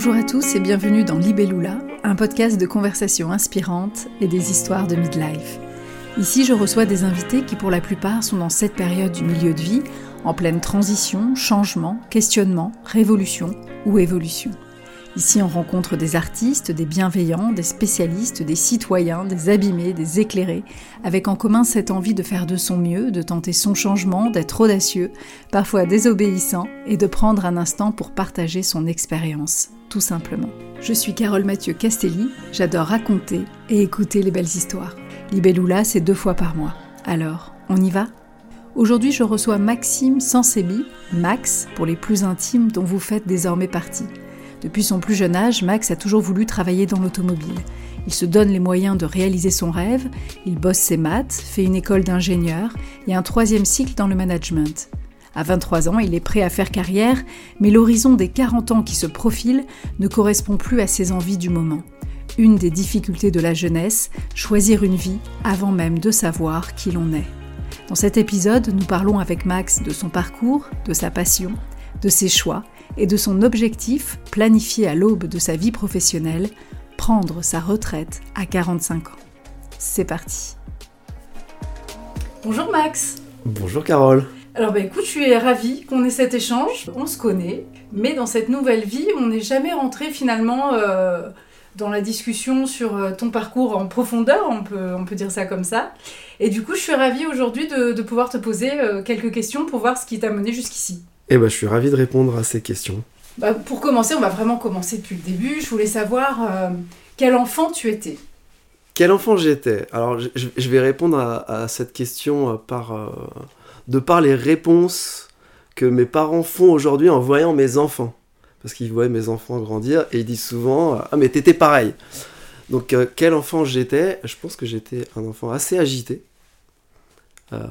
Bonjour à tous et bienvenue dans Libellula, un podcast de conversations inspirantes et des histoires de midlife. Ici, je reçois des invités qui, pour la plupart, sont dans cette période du milieu de vie, en pleine transition, changement, questionnement, révolution ou évolution. Ici, on rencontre des artistes, des bienveillants, des spécialistes, des citoyens, des abîmés, des éclairés, avec en commun cette envie de faire de son mieux, de tenter son changement, d'être audacieux, parfois désobéissant, et de prendre un instant pour partager son expérience, tout simplement. Je suis Carole Mathieu Castelli, j'adore raconter et écouter les belles histoires. Libellula, c'est deux fois par mois. Alors, on y va? Aujourd'hui, je reçois Maxime Sansebi, Max pour les plus intimes dont vous faites désormais partie. Depuis son plus jeune âge, Max a toujours voulu travailler dans l'automobile. Il se donne les moyens de réaliser son rêve, il bosse ses maths, fait une école d'ingénieur et un troisième cycle dans le management. À 23 ans, il est prêt à faire carrière, mais l'horizon des 40 ans qui se profile ne correspond plus à ses envies du moment. Une des difficultés de la jeunesse, choisir une vie avant même de savoir qui l'on est. Dans cet épisode, nous parlons avec Max de son parcours, de sa passion, de ses choix et de son objectif, planifié à l'aube de sa vie professionnelle, prendre sa retraite à 45 ans. C'est parti. Bonjour Max. Bonjour Carole. Alors bah écoute, je suis ravie qu'on ait cet échange. On se connaît, mais dans cette nouvelle vie, on n'est jamais rentré finalement euh, dans la discussion sur euh, ton parcours en profondeur, on peut, on peut dire ça comme ça. Et du coup, je suis ravie aujourd'hui de, pouvoir te poser euh, quelques questions pour voir ce qui t'a mené jusqu'ici. Eh ben, je suis ravi de répondre à ces questions. Bah, pour commencer, on va vraiment commencer depuis le début. Je voulais savoir euh, quel enfant tu étais. Quel enfant j'étais? Alors, je, vais répondre à, cette question euh, par, euh, de par les réponses que mes parents font aujourd'hui en voyant mes enfants. Parce qu'ils voient mes enfants grandir et ils disent souvent Ah, mais t'étais pareil. Donc, quel enfant j'étais? Je pense que j'étais un enfant assez agité. Euh,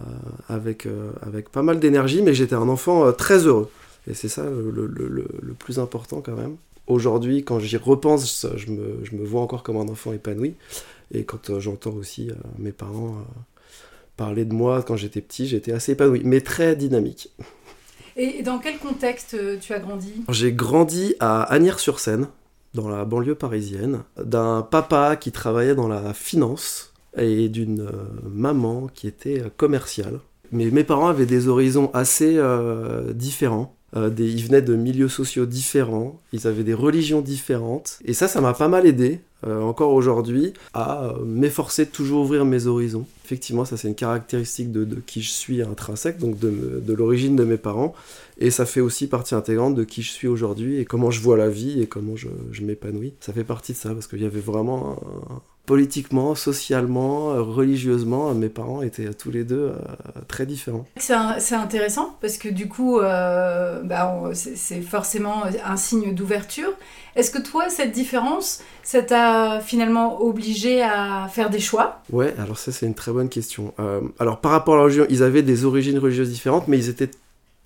avec, euh, avec pas mal d'énergie, mais j'étais un enfant euh, très heureux. Et c'est ça le, le, plus important quand même. Aujourd'hui, quand j'y repense, je me, je me, vois encore comme un enfant épanoui. Et quand j'entends aussi mes parents parler de moi quand j'étais petit, j'étais assez épanoui, mais très dynamique. Et dans quel contexte tu as grandi? J'ai grandi à Agnières-sur-Seine, dans la banlieue parisienne, d'un papa qui travaillait dans la finance et d'une euh, maman qui était euh, commerciale. Mais mes parents avaient des horizons assez euh, différents. des, ils venaient de milieux sociaux différents, ils avaient des religions différentes. Et ça, ça m'a pas mal aidé, encore aujourd'hui, à m'efforcer de toujours ouvrir mes horizons. Effectivement, ça c'est une caractéristique de, qui je suis intrinsèque, donc de, l'origine de mes parents. Et ça fait aussi partie intégrante de qui je suis aujourd'hui et comment je vois la vie et comment je, m'épanouis. Ça fait partie de ça, parce qu'il y avait vraiment politiquement, socialement, euh, religieusement, mes parents étaient tous les deux euh, très différents. C'est intéressant parce que du coup, euh, bah, c'est forcément un signe d'ouverture. Est-ce que toi, cette différence, ça t'a finalement obligé à faire des choix? Ouais, alors ça c'est une très bonne question. alors par rapport à la religion, ils avaient des origines religieuses différentes, mais ils étaient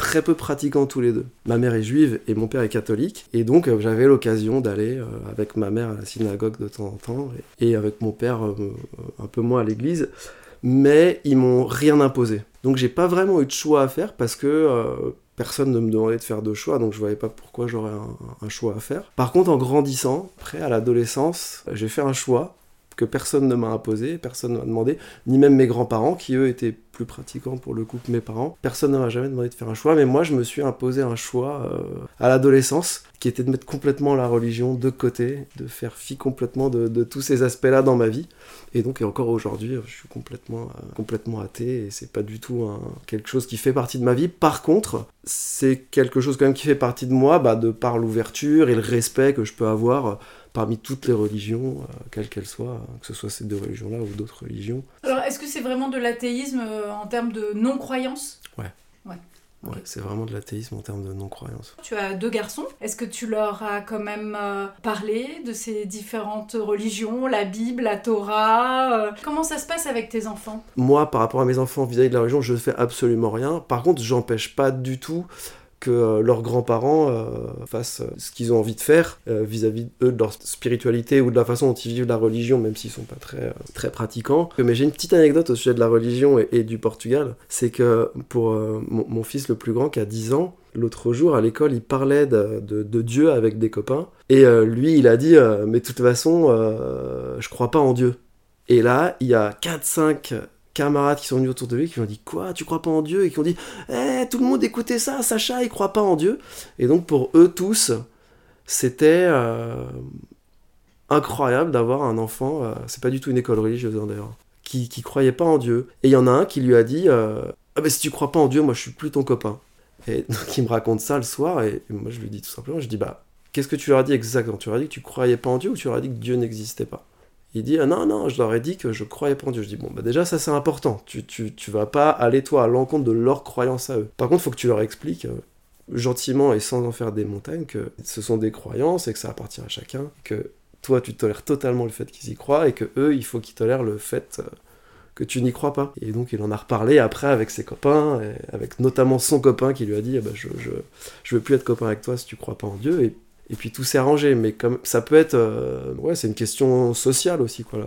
très peu pratiquants tous les deux. Ma mère est juive et mon père est catholique, et donc euh, j'avais l'occasion d'aller euh, avec ma mère à la synagogue de temps en temps, et, avec mon père euh, un peu moins à l'église, mais ils m'ont rien imposé. Donc j'ai pas vraiment eu de choix à faire parce que personne ne me demandait de faire de choix, donc je voyais pas pourquoi j'aurais un, un, choix à faire. Par contre, en grandissant, après à l'adolescence, j'ai fait un choix que personne ne m'a imposé, personne ne m'a demandé, ni même mes grands-parents, qui eux étaient plus pratiquants pour le coup que mes parents. Personne ne m'a jamais demandé de faire un choix, mais moi je me suis imposé un choix euh, à l'adolescence, qui était de mettre complètement la religion de côté, de faire fi complètement de, tous ces aspects-là dans ma vie. Et donc, et encore aujourd'hui, je suis complètement, euh, complètement athée, et c'est pas du tout quelque chose qui fait partie de ma vie. Par contre, c'est quelque chose quand même qui fait partie de moi, bah, de par l'ouverture et le respect que je peux avoir parmi toutes les religions, euh, quelles qu'elles soient, que ce soit ces deux religions-là ou d'autres religions. Alors, est-ce que c'est vraiment de l'athéisme euh, en termes de non-croyance? Ouais. Ouais. Ouais, c'est vraiment de l'athéisme en termes de non-croyance. Tu as deux garçons. Est-ce que tu leur as quand même euh, parlé de ces différentes religions, la Bible, la Torah Comment ça se passe avec tes enfants? Moi, par rapport à mes enfants vis-à-vis de la religion, je ne fais absolument rien. Par contre, j'empêche pas du tout que leurs grands-parents fassent ce qu'ils ont envie de faire vis-à-vis eux de leur spiritualité ou de la façon dont ils vivent la religion, même s'ils sont pas très, très pratiquants. Mais j'ai une petite anecdote au sujet de la religion et, du Portugal, c'est que pour mon, fils le plus grand qui a 10 ans, L'autre jour, à l'école, il parlait de, Dieu avec des copains. Et euh, lui, il a dit euh, Mais de toute façon, euh, je crois pas en Dieu. Et là, il y a 4-5 camarades qui sont venus autour de lui qui lui ont dit Quoi Tu crois pas en Dieu? Et qui ont dit Eh, tout le monde écoutait ça, Sacha, il croit pas en Dieu. Et donc, pour eux tous, c'était incroyable d'avoir un enfant, c'est pas du tout une école religieuse hein, d'ailleurs, qui, qui croyait pas en Dieu. Et il y en a un qui lui a dit Ah, ben si tu crois pas en Dieu, moi je suis plus ton copain. Et donc il me raconte ça le soir, et moi je lui dis tout simplement, je dis bah, qu'est-ce que tu leur as dit exactement? Tu leur as dit que tu croyais pas en Dieu ou tu leur as dit que Dieu n'existait pas? Il dit, ah non, non, je leur ai dit que je croyais pas en Dieu. Je dis, bon, bah déjà ça c'est important, tu, tu, tu, vas pas aller toi à l'encontre de leur croyance à eux. Par contre, faut que tu leur expliques euh, gentiment et sans en faire des montagnes que ce sont des croyances et que ça appartient à chacun, que toi tu tolères totalement le fait qu'ils y croient et que eux il faut qu'ils tolèrent le fait... Euh, que tu n'y crois pas. Et donc il en a reparlé après avec ses copains, avec notamment son copain qui lui a dit eh ben, je, je, je veux plus être copain avec toi si tu crois pas en Dieu. Et et puis tout s'est arrangé. Mais comme ça peut être, euh, ouais, c'est une question sociale aussi, quoi.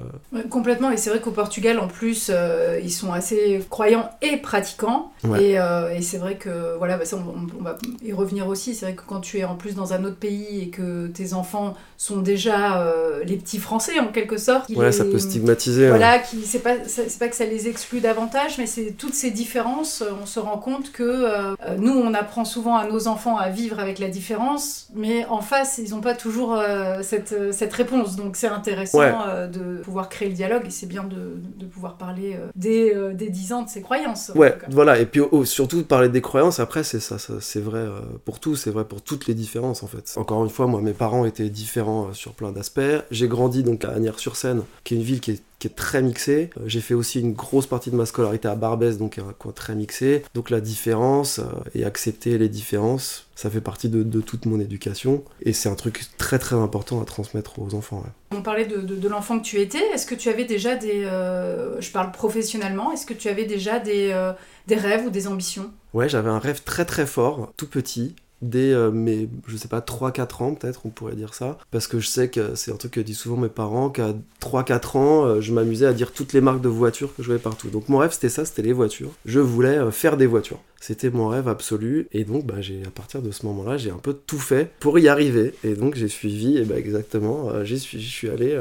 complètement. Et c'est vrai qu'au Portugal, en plus, euh, ils sont assez croyants et pratiquants. Et, euh, et c'est vrai que, voilà, bah, ça, on, va y revenir aussi. C'est vrai que quand tu es en plus dans un autre pays et que tes enfants sont déjà les petits Français en quelque sorte. Ouais, ça peut stigmatiser. Voilà, qui c'est pas, c'est pas que ça les exclut davantage, mais c'est toutes ces différences. On se rend compte que nous, on apprend souvent à nos enfants à vivre avec la différence, mais en fait ils n'ont pas toujours euh, cette, euh, cette, réponse. Donc c'est intéressant euh, de pouvoir créer le dialogue et c'est bien de, de, pouvoir parler dès, dès 10 ans de ses croyances. Ouais, voilà. Et puis surtout parler des croyances, après, c'est ça, c'est vrai pour tout, c'est vrai pour toutes les différences en fait. Encore une fois, moi, mes parents étaient différents sur plein d'aspects. J'ai grandi donc à Agnières-sur-Seine, qui est une ville qui est qui est très mixé. Euh, j'ai fait aussi une grosse partie de ma scolarité à Barbès, donc un coin très mixé. Donc la différence euh, et accepter les différences, ça fait partie de, toute mon éducation. Et c'est un truc très très important à transmettre aux enfants. On parlait de, l'enfant que tu étais. Est-ce que tu avais déjà des... Euh, je parle professionnellement. Est-ce que tu avais déjà des, des rêves ou des ambitions? Ouais, j'avais un rêve très très fort, tout petit dès euh, mes, je sais pas, 3-4 ans peut-être, on pourrait dire ça. Parce que je sais que c'est un truc que disent souvent mes parents, qu'à 3-4 ans, euh, je m'amusais à dire toutes les marques de voitures que je voyais partout. Donc mon rêve c'était ça, c'était les voitures. Je voulais euh, faire des voitures. C'était mon rêve absolu. Et donc bah, à partir de ce moment-là, j'ai un peu tout fait pour y arriver. Et donc j'ai suivi, et bah, exactement, suis, je suis allé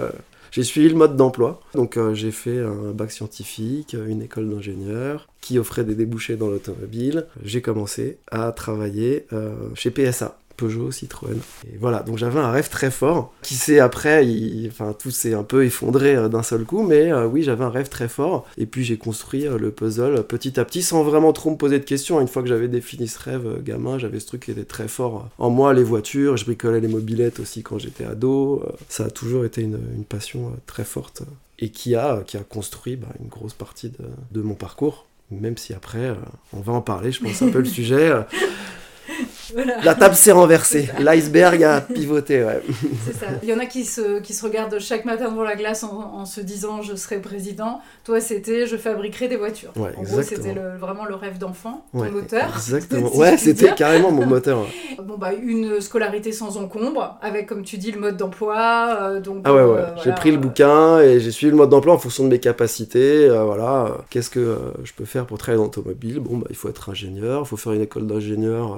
j'ai suivi le mode d'emploi. Donc euh, j'ai fait un bac scientifique, une école d'ingénieur qui offrait des débouchés dans l'automobile. J'ai commencé à travailler euh, chez PSA. Peugeot, Citroën. Et voilà, donc j'avais un rêve très fort, qui s'est après, enfin tout s'est un peu effondré euh, d'un seul coup, mais euh, oui, j'avais un rêve très fort. Et puis j'ai construit euh, le puzzle petit à petit, sans vraiment trop me poser de questions. Une fois que j'avais défini ce rêve, gamin, j'avais ce truc qui était très fort en moi, les voitures, je bricolais les mobilettes aussi quand j'étais ado. ça a toujours été une, passion très forte et qui a, qui a construit bah, une grosse partie de, de mon parcours même si après, on va en parler, je pense un peu le sujet. La table s'est renversée, l'iceberg a pivoté, ouais. C'est ça. Il y en a qui se, qui se regardent chaque matin devant la glace en, se disant je serai président. Toi, c'était je fabriquerai des voitures. Ouais, en gros, c'était vraiment le rêve d'enfant, ton moteur. Exactement. ouais, c'était carrément mon moteur. Bon, bah, une scolarité sans encombre, avec, comme tu dis, le mode d'emploi. Euh, donc, ah ouais, ouais. Euh, j'ai pris le bouquin et j'ai suivi le mode d'emploi en fonction de mes capacités. Euh, voilà. Qu'est-ce que je peux faire pour travailler dans l'automobile? Bon, bah, il faut être ingénieur, il faut faire une école d'ingénieur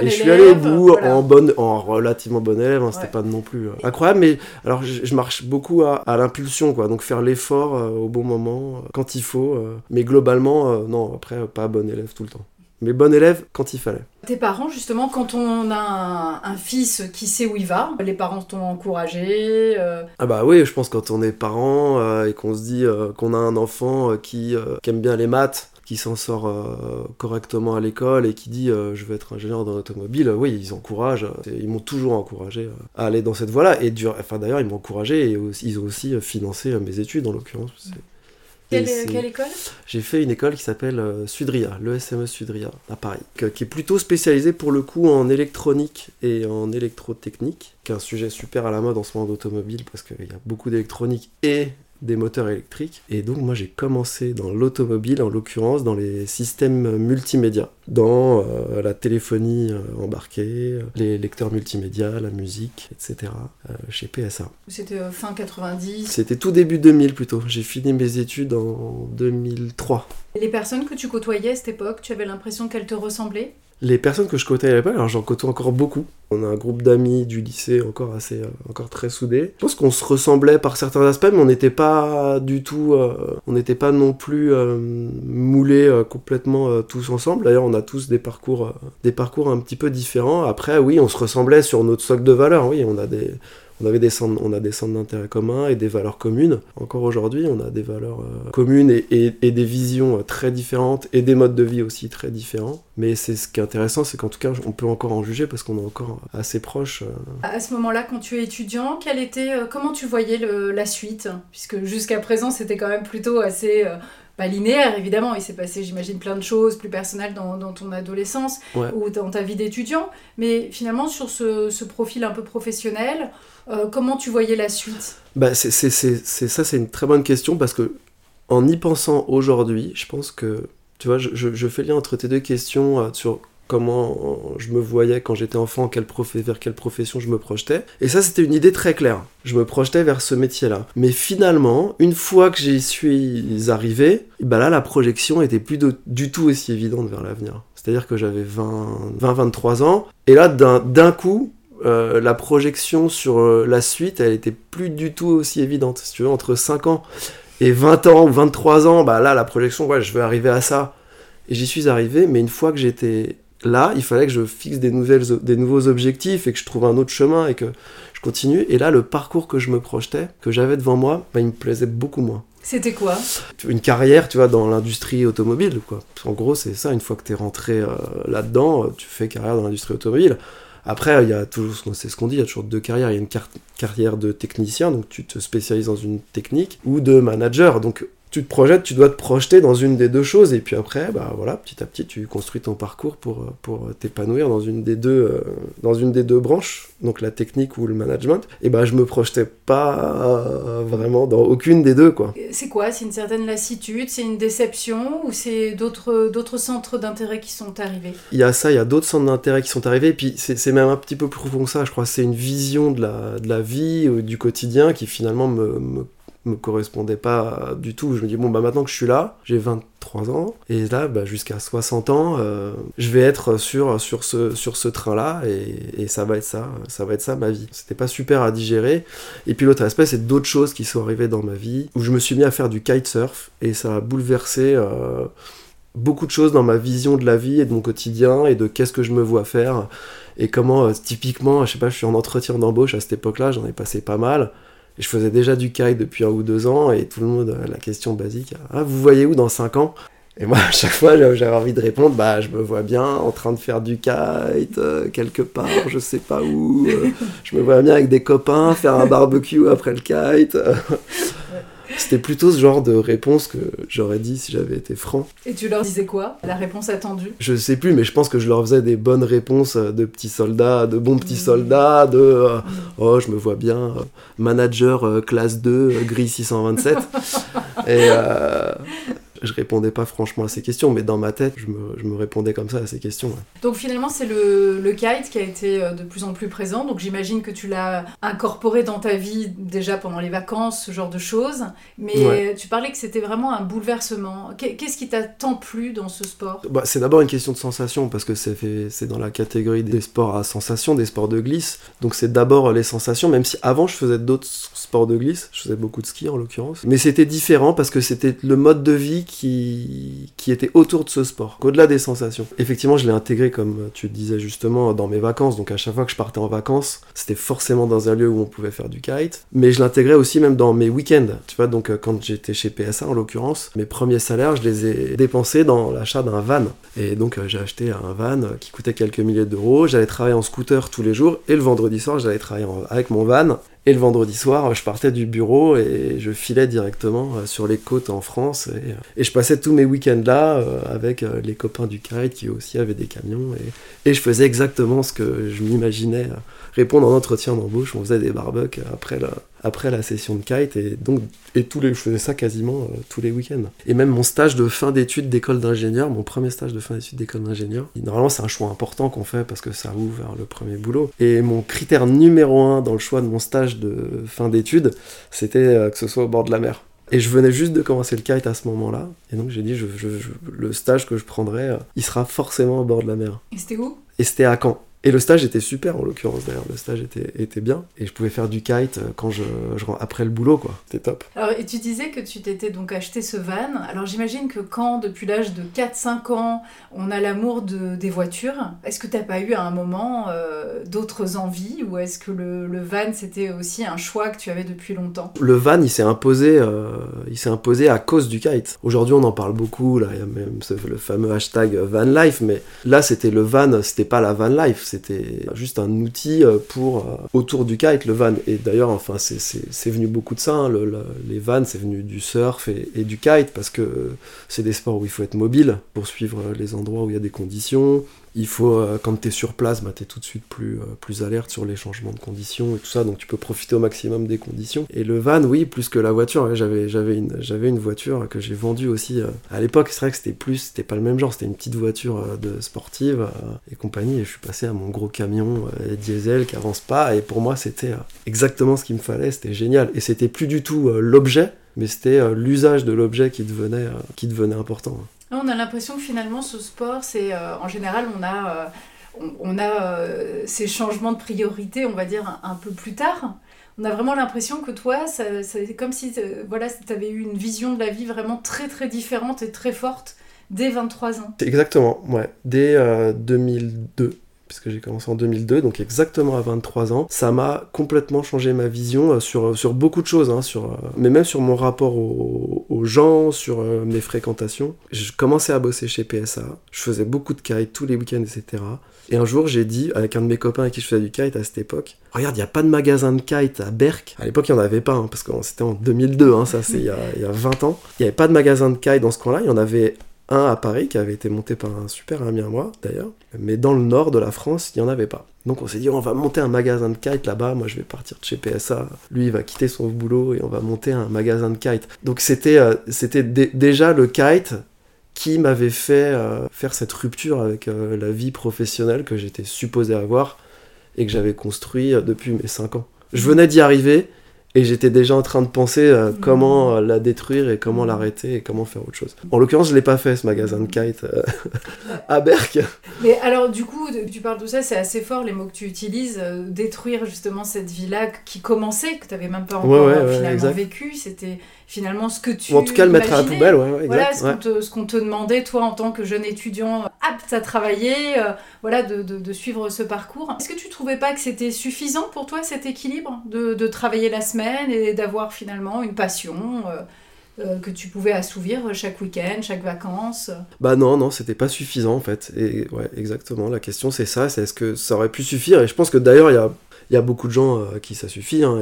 et je suis allé au bout en, bonne, en relativement bon élève, hein, c'était pas non plus euh, incroyable, mais alors je, marche beaucoup à, l'impulsion, quoi, donc faire l'effort euh, au bon moment, euh, quand il faut, mais globalement, non, après, pas bon élève tout le temps. Mais bon élève quand il fallait. Tes parents, justement, quand on a un, fils qui sait où il va, les parents t'ont encouragé Ah bah oui, je pense quand on est parent et qu'on se dit qu'on a un enfant qui, qui, aime bien les maths, qui s'en sort euh, correctement à l'école et qui dit euh, je veux être ingénieur dans l'automobile, oui, ils encouragent, ils m'ont toujours encouragé à aller dans cette voie-là. Et enfin, d'ailleurs, ils m'ont encouragé et ils ont aussi financé mes études en l'occurrence. Quelle, quelle, école? J'ai fait une école qui s'appelle euh, Sudria, l'ESME Sudria, à Paris, qui est plutôt spécialisée pour le coup en électronique et en électrotechnique, qui est un sujet super à la mode en ce moment d'automobile parce qu'il y a beaucoup d'électronique et des moteurs électriques. Et donc moi j'ai commencé dans l'automobile, en l'occurrence dans les systèmes multimédia, dans euh, la téléphonie euh, embarquée, les lecteurs multimédia, la musique, etc. euh, chez PSA. C'était fin 90. C'était tout début 2000 plutôt. J'ai fini mes études en 2003. Les personnes que tu côtoyais à cette époque, tu avais l'impression qu'elles te ressemblaient? Les personnes que je côtoyais à l'époque, alors j'en côtoie encore beaucoup. On a un groupe d'amis du lycée encore assez, euh, encore très soudé. Je pense qu'on se ressemblait par certains aspects, mais on n'était pas du tout, euh, on n'était pas non plus euh, moulés complètement tous ensemble. D'ailleurs, on a tous des parcours, des parcours un petit peu différents. Après, oui, on se ressemblait sur notre socle de valeurs. Oui, on a des, on avait des centres, on a des centres d'intérêt communs et des valeurs communes. Encore aujourd'hui, on a des valeurs euh, communes et, des visions euh, très différentes et des modes de vie aussi très différents. Mais c'est ce qui est intéressant, c'est qu'en tout cas, on peut encore en juger parce qu'on est encore assez proches. euh. À ce moment-là, quand tu es étudiant, était, comment tu voyais la suite? Puisque jusqu'à présent, c'était quand même plutôt assez pas linéaire, évidemment. Il s'est passé, j'imagine, plein de choses plus personnelles dans, dans ton adolescence Ouais. ou dans ta vie d'étudiant. Mais finalement, sur ce, ce profil un peu professionnel, euh, comment tu voyais la suite? Bah, c'est, c'est, c'est, ça, c'est une très bonne question parce que en y pensant aujourd'hui, je pense que, tu vois, je, je- je fais lien entre tes deux questions euh, sur comment je me voyais quand j'étais enfant, vers quelle profession je me projetais. Et ça, c'était une idée très claire. Je me projetais vers ce métier-là. Mais finalement, une fois que j'y suis arrivé, bah là, la projection était plus du tout aussi évidente vers l'avenir. C'est-à-dire que j'avais 20, 20 23 ans. Et là, d'un, coup, euh, la projection sur euh, la suite, elle était plus du tout aussi évidente. Si tu veux, entre 5 ans et 20 ans ou 23 ans, bah là, la projection, ouais, je vais arriver à ça. Et j'y suis arrivé, mais une fois que j'étais là, il fallait que je fixe des, nouvelles, des nouveaux objectifs et que je trouve un autre chemin et que je continue. Et là, le parcours que je me projetais, que j'avais devant moi, bah, il me plaisait beaucoup moins. C'était quoi? Une carrière, tu vois, dans l'industrie automobile, quoi. En gros, c'est ça, une fois que tu es rentré euh, là-dedans, euh, tu fais carrière dans l'industrie automobile. Après, il y a toujours, c'est ce qu'on dit, il y a toujours deux carrières. Il y a une car- carrière de technicien, donc tu te spécialises dans une technique, ou de manager. Donc tu te projettes, tu dois te projeter dans une des deux choses, et puis après, bah voilà, petit à petit, tu construis ton parcours pour, euh, pour t'épanouir dans une des deux, euh, dans une des deux branches, donc la technique ou le management. Et bah je me projetais pas euh, vraiment dans aucune des deux, quoi. C'est quoi? C'est une certaine lassitude? C'est une déception? Ou c'est d'autres d'autres centres d'intérêt qui sont arrivés? Il y a ça, il y a d'autres centres d'intérêt qui sont arrivés, et puis c'est c'est même un petit peu plus profond que ça, je crois. C'est une vision de la, de la vie, euh, du quotidien, qui finalement me, me, me correspondait pas du tout. Je me dis, bon, bah maintenant que je suis là, j'ai 23 ans, et là, bah, jusqu'à 60 ans, euh, je vais être sur, sur ce, sur ce train-là, et, et ça va être ça, ça va être ça ma vie. C'était pas super à digérer. Et puis l'autre aspect, c'est d'autres choses qui sont arrivées dans ma vie, où je me suis mis à faire du kitesurf, et ça a bouleversé... euh, beaucoup de choses dans ma vision de la vie et de mon quotidien et de qu'est-ce que je me vois faire et comment euh, typiquement je sais pas je suis en entretien d'embauche à cette époque-là j'en ai passé pas mal je faisais déjà du kite depuis un ou deux ans et tout le monde euh, la question basique ah vous voyez où dans cinq ans? Et moi à chaque fois j'avais envie de répondre bah je me vois bien en train de faire du kite euh, quelque part je sais pas où euh, je me vois bien avec des copains faire un barbecue après le kite c'était plutôt ce genre de réponse que j'aurais dit si j'avais été franc Et tu leur disais quoi? La réponse attendue? Je sais plus, mais je pense que je leur faisais des bonnes réponses euh, de petits soldats, de bons petits Mhm. soldats, de euh, oh, je me vois bien, euh, manager euh, classe 2, euh, gris 627. Et je répondais pas franchement à ces questions, mais dans ma tête, je me, je me répondais comme ça à ces questions. ouais. Donc finalement, c'est le, le kite qui a été euh, de plus en plus présent. Donc j'imagine que tu l'as incorporé dans ta vie déjà pendant les vacances, ce genre de choses. Mais Ouais. tu parlais que c'était vraiment un bouleversement. Qu'est- Qu'est-ce qui t'a tant plu dans ce sport? Bah, c'est d'abord une question de sensation, parce que c'est dans la catégorie des sports à sensation, des sports de glisse. Donc c'est d'abord les sensations, même si avant je faisais d'autres sports de glisse, je faisais beaucoup de ski en l'occurrence. Mais c'était différent parce que c'était le mode de vie qui, était autour de ce sport, au-delà des sensations. Effectivement, je l'ai intégré, comme tu disais justement, dans mes vacances. Donc à chaque fois que je partais en vacances, c'était forcément dans un lieu où on pouvait faire du kite. Mais je l'intégrais aussi même dans mes week-ends. Tu vois, donc quand j'étais chez PSA en l'occurrence, mes premiers salaires, je les ai dépensés dans l'achat d'un van. Et donc euh, j'ai acheté un van qui coûtait quelques milliers d'euros. J'allais travailler en scooter tous les jours et le vendredi soir, j'allais travailler avec mon van. Et le vendredi soir, je partais du bureau et je filais directement euh, sur les côtes en France. Et, euh, et je passais tous mes week-ends là euh, avec les copains du kite qui aussi avaient des camions. Et, je faisais exactement ce que je m'imaginais répondre en entretien d'embauche. On faisait des barbecues après le, après la session de kite et donc et tous les je faisais ça quasiment euh, tous les week-ends et même mon stage de fin d'études d'école d'ingénieur mon premier stage de fin d'études d'école d'ingénieur normalement c'est un choix important qu'on fait parce que ça ouvre vers le premier boulot et mon critère numéro un dans le choix de mon stage de fin d'études c'était euh, que ce soit au bord de la mer et je venais juste de commencer le kite à ce moment-là. Et donc j'ai dit, je, le stage que je prendrais, euh, il sera forcément au bord de la mer. Et c'était où? Et c'était à Caen. Et le stage était super en l'occurrence d'ailleurs, le stage était, était bien. Et je pouvais faire du kite euh, quand je, je après le boulot quoi, c'était top. Alors et tu disais que tu t'étais donc acheté ce van, alors j'imagine que quand depuis l'âge de 4-5 ans on a l'amour de, des voitures, est-ce que t'as pas eu à un moment euh, d'autres envies? Ou est-ce que le, le van c'était aussi un choix que tu avais depuis longtemps? Le van il s'est imposé, euh, il s'est imposé à cause du kite. Aujourd'hui on en parle beaucoup, là il y a même le fameux hashtag van life, mais là c'était le van, c'était pas la van life c'était juste un outil euh, pour euh, autour du kite, le van. Et d'ailleurs, enfin, c'est venu beaucoup de ça. Hein. les vannes, c'est venu du surf et, du kite parce que c'est des sports où il faut être mobile pour suivre les endroits où il y a des conditions il faut, euh, quand tu es sur place, bah, tu es tout de suite plus, euh, plus alerte sur les changements de conditions et tout ça, donc tu peux profiter au maximum des conditions. Et le van, oui, plus que la voiture, j'avais, une, une voiture que j'ai vendue aussi. Euh, à l'époque, c'est vrai que c'était plus, c'était pas le même genre, c'était une petite voiture de sportive et compagnie, et je suis passé à mon gros camion diesel qui avance pas, et pour moi, c'était exactement ce qu'il me fallait, c'était génial. Et c'était plus du tout l'objet, mais c'était l'usage de l'objet qui devenait, qui devenait important. On a l'impression que finalement ce sport, c'est euh, en général on a, euh, on, a euh, ces changements de priorité, on va dire un, peu plus tard. On a vraiment l'impression que toi, c'est comme si voilà, tu avais eu une vision de la vie vraiment très très différente et très forte dès 23 ans. Exactement, ouais, dès 2002 puisque j'ai commencé en 2002, donc exactement à 23 ans. Ça m'a complètement changé ma vision euh, sur, sur beaucoup de choses, hein, sur, euh, mais même sur mon rapport aux, gens, sur euh, mes fréquentations. Je commençais à bosser chez PSA, je faisais beaucoup de kite tous les week-ends, etc. Et un jour, j'ai dit, avec un de mes copains avec qui je faisais du kite à cette époque, regarde, il n'y a pas de magasin de kite à Berck. À l'époque, il n'y en avait pas, hein, parce que c'était en 2002, hein, ça c'est il, il y a 20 ans. Il n'y avait pas de magasin de kite dans ce coin-là, il y en avait un à Paris qui avait été monté par un super ami à moi d'ailleurs, mais dans le nord de la France, il n'y en avait pas. Donc on s'est dit on va monter un magasin de kite là-bas, moi je vais partir de chez PSA, lui il va quitter son boulot et on va monter un magasin de kite. Donc c'était euh, déjà le kite qui m'avait fait euh, faire cette rupture avec euh, la vie professionnelle que j'étais supposé avoir et que j'avais construit depuis mes 5 ans. Je venais d'y arriver, et j'étais déjà en train de penser euh, comment euh, la détruire et comment l'arrêter et comment faire autre chose. En l'occurrence, je l'ai pas fait ce magasin de kite euh, à Berck. Mais alors, du coup, tu parles de ça, c'est assez fort les mots que tu utilises. détruire justement cette vie-là qui commençait, que tu n'avais même pas encore finalement vécu. C'était finalement ce que tu. Ou en tout cas, le mettre à la poubelle, ouais, Voilà ce qu'on te, demandait, toi, en tant que jeune étudiant apte à travailler, voilà, de, de, suivre ce parcours. Est-ce que tu trouvais pas que c'était suffisant pour toi cet équilibre de, de travailler la semaine et d'avoir finalement une passion euh, euh, que tu pouvais assouvir chaque week-end, chaque vacances? Bah non, non, c'était pas suffisant en fait. Et ouais, exactement, la question c'est ça, c'est est-ce que ça aurait pu suffire? Et je pense que d'ailleurs, il y a il y a beaucoup de gens à qui ça suffit hein,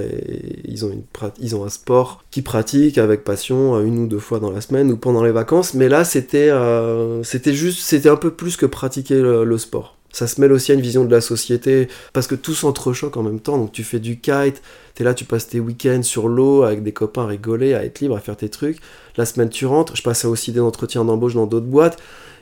ils ont, un sport qu'ils pratiquent avec passion une ou deux fois dans la semaine ou pendant les vacances mais là c'était c'était juste c'était un peu plus que pratiquer le sport ça se mêle aussi à une vision de la société, parce que tout s'entrechoque en même temps. Donc tu fais du kite, t'es là, tu passes tes week-ends sur l'eau avec des copains à rigoler, à être libre, à faire tes trucs. La semaine tu rentres, je passais aussi des entretiens d'embauche dans d'autres boîtes,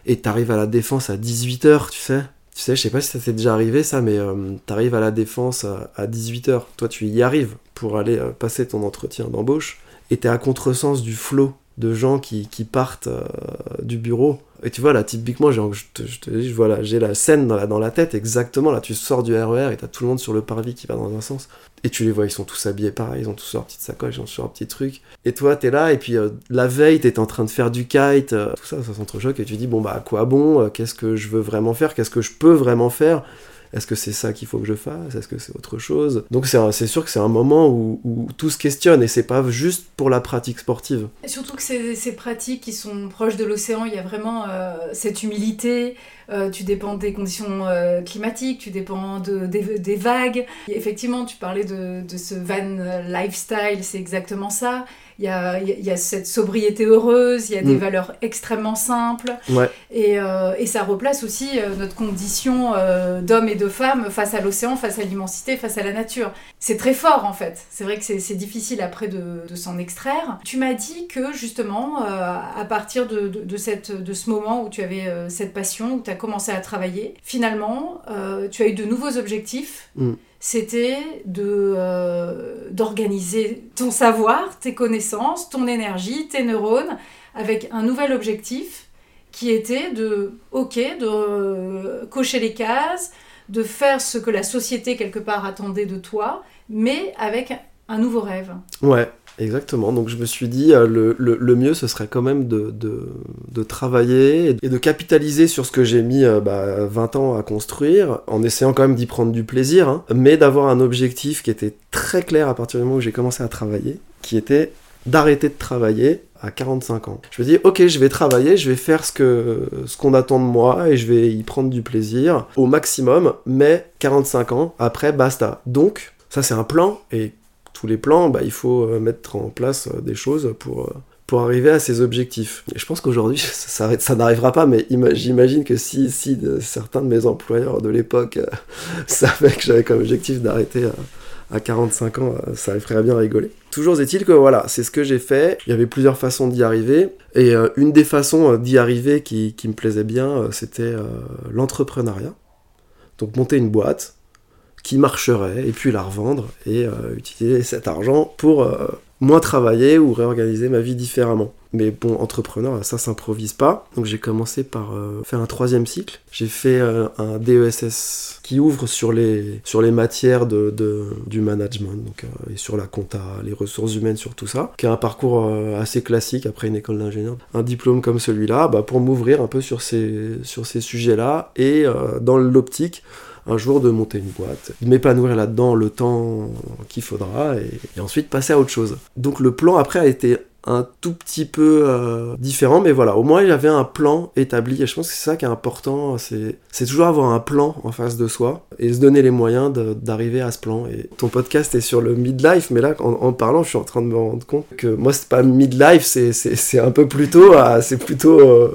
et t'arrives à la défense à 18h, tu sais. Tu sais, je sais pas si ça t'est déjà arrivé ça, mais euh, t'arrives à la défense à, 18h. Toi, tu y arrives pour aller euh, passer ton entretien d'embauche, et t'es à contresens du flot de gens qui, partent euh, du bureau et tu vois, là, typiquement, je te, dis, voilà, j'ai la scène dans la, dans la tête, exactement. Là, tu sors du RER e et t'as tout le monde sur le parvis qui va dans un sens. Et tu les vois, ils sont tous habillés pareil, ils ont tous leur petite sacoche, ils ont tous leur petit truc. Et toi, t'es là, et puis euh, la veille, t'es en train de faire du kite, euh, tout ça, ça s'entrechoque, et tu dis, bon, bah, à quoi bon euh, Qu'est-ce que je veux vraiment faire Qu'est-ce que je peux vraiment faire? Est-ce que c'est ça qu'il faut que je fasse? Est-ce que c'est autre chose? Donc c'est sûr que c'est un moment où, tout se questionne et c'est pas juste pour la pratique sportive. Et surtout que ces, ces pratiques qui sont proches de l'océan, il y a vraiment euh, cette humilité, euh, tu dépends des conditions euh, climatiques, tu dépends de, des, vagues. effectivement, tu parlais de, de ce van lifestyle, c'est exactement ça. Il y a, y a, cette sobriété heureuse, il y a des mm. valeurs extrêmement simples. Et, euh, et, ça replace aussi notre condition d'homme et de femme face à l'océan, face à l'immensité, face à la nature. C'est très fort en fait. C'est vrai que c'est difficile après de, de s'en extraire. Tu m'as dit que justement, à partir de, de, cette, de ce moment où tu avais cette passion, où tu as commencé à travailler, finalement, euh, tu as eu de nouveaux objectifs. Mm. C'était de euh, d'organiser ton savoir, tes connaissances, ton énergie, tes neurones, avec un nouvel objectif qui était de, ok, de euh, cocher les cases, de faire ce que la société quelque part attendait de toi, mais avec un nouveau rêve. Ouais, Exactement, donc je me suis dit, euh, le, le, mieux ce serait quand même de, de, de, travailler et de capitaliser sur ce que j'ai mis euh, bah, 20 ans à construire, en essayant quand même d'y prendre du plaisir, hein, mais d'avoir un objectif qui était très clair à partir du moment où j'ai commencé à travailler, qui était d'arrêter de travailler à 45 ans. Je me dis, ok, je vais travailler, je vais faire ce que ce qu'on attend de moi et je vais y prendre du plaisir au maximum, mais 45 ans, après, basta. Donc, ça c'est un plan, et tous les plans, bah, il faut euh, mettre en place euh, des choses pour, euh, pour arriver à ces objectifs. Je pense qu'aujourd'hui, ça, n'arrivera pas, mais j'imagine que si, certains de mes employeurs de l'époque savaient que j'avais comme objectif d'arrêter à, 45 ans, ça les ferait bien rigoler. Toujours est-il que voilà, c'est ce que j'ai fait. Il y avait plusieurs façons d'y arriver. Et une des façons d'y arriver qui, me plaisait bien, c'était l'entrepreneuriat. Donc monter une boîte, qui marcherait et puis la revendre et euh, utiliser cet argent pour euh, moins travailler ou réorganiser ma vie différemment. Mais bon, entrepreneur, ça s'improvise pas. Donc j'ai commencé par euh, faire un troisième cycle. J'ai fait un DESS qui ouvre sur les, sur les matières de, du management, donc, et sur la compta, les ressources humaines, sur tout ça, qui est un parcours assez classique après une école d'ingénieur. Un diplôme comme celui-là, bah, pour m'ouvrir un peu sur ces, sur ces sujets-là et dans l'optique un jour de monter une boîte, de m'épanouir là-dedans le temps qu'il faudra et, ensuite passer à autre chose. Donc le plan après a été un tout petit peu euh, différent, mais voilà, au moins il y avait un plan établi, et je pense que c'est ça qui est important, c'est, toujours avoir un plan en face de soi, et se donner les moyens d'arriver à ce plan. Et ton podcast est sur le midlife, mais là, en, parlant, je suis en train de me rendre compte que moi, c'est pas midlife, c'est, un peu plus tôt, c'est plutôt... Euh,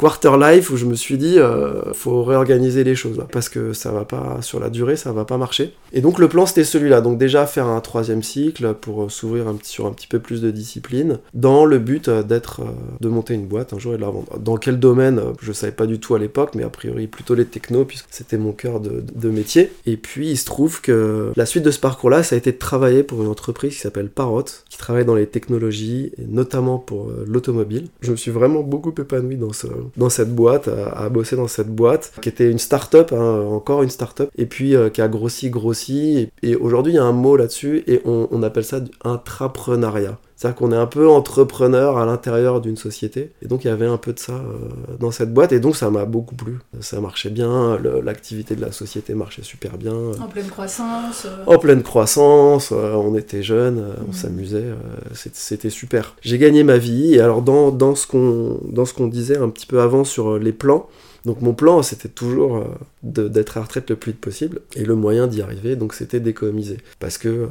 quarter life où je me suis dit euh, faut réorganiser les choses parce que ça va pas sur la durée ça va pas marcher et donc le plan c'était celui-là. Donc déjà faire un troisième cycle pour euh, s'ouvrir sur un petit peu plus de discipline dans le but euh, d'être de monter une boîte un jour et de la vendre dans quel domaine je savais pas du tout à l'époque mais a priori plutôt les technos puisque c'était mon cœur de, métier. Et puis il se trouve que la suite de ce parcours là ça a été de travailler pour une entreprise qui s'appelle Parrot qui travaille dans les technologies et notamment pour l'automobile. Je me suis vraiment beaucoup épanoui dans ce dans cette boîte, à, bosser dans cette boîte, qui était une start-up, hein, encore une start-up, et puis euh, qui a grossi, grossi. Et, aujourd'hui, il y a un mot là-dessus, et on, appelle ça intrapreneuriat. C'est-à-dire qu'on est un peu entrepreneur à l'intérieur d'une société. Et donc il y avait un peu de ça euh, dans cette boîte. Et donc ça m'a beaucoup plu. Ça marchait bien, l'activité de la société marchait super bien. En pleine croissance. Euh. En pleine croissance, on était jeunes, on mmh. s'amusait, c'était super. J'ai gagné ma vie. Et alors dans, dans ce qu'on disait un petit peu avant sur les plans, donc mon plan, c'était toujours euh, d'être à retraite le plus vite possible, et le moyen d'y arriver, donc c'était d'économiser. Parce que, euh,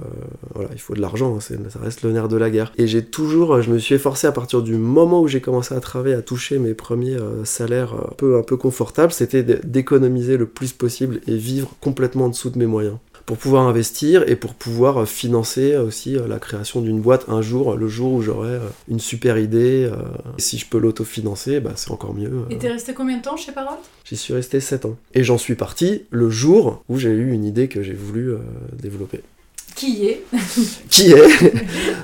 voilà, il faut de l'argent, hein, ça reste le nerf de la guerre. Et j'ai toujours, je me suis efforcé à partir du moment où j'ai commencé à travailler, à toucher mes premiers euh, salaires un peu, un peu confortables, c'était d'économiser le plus possible et vivre complètement en dessous de mes moyens pour pouvoir investir et pour pouvoir euh, financer aussi euh, la création d'une boîte un jour, le jour où j'aurai euh, une super idée. Et si je peux l'autofinancer, bah, c'est encore mieux. Et t'es resté combien de temps chez Parrot J'y suis resté 7 ans. Et j'en suis parti le jour où j'ai eu une idée que j'ai voulu développer qui est? Qui est?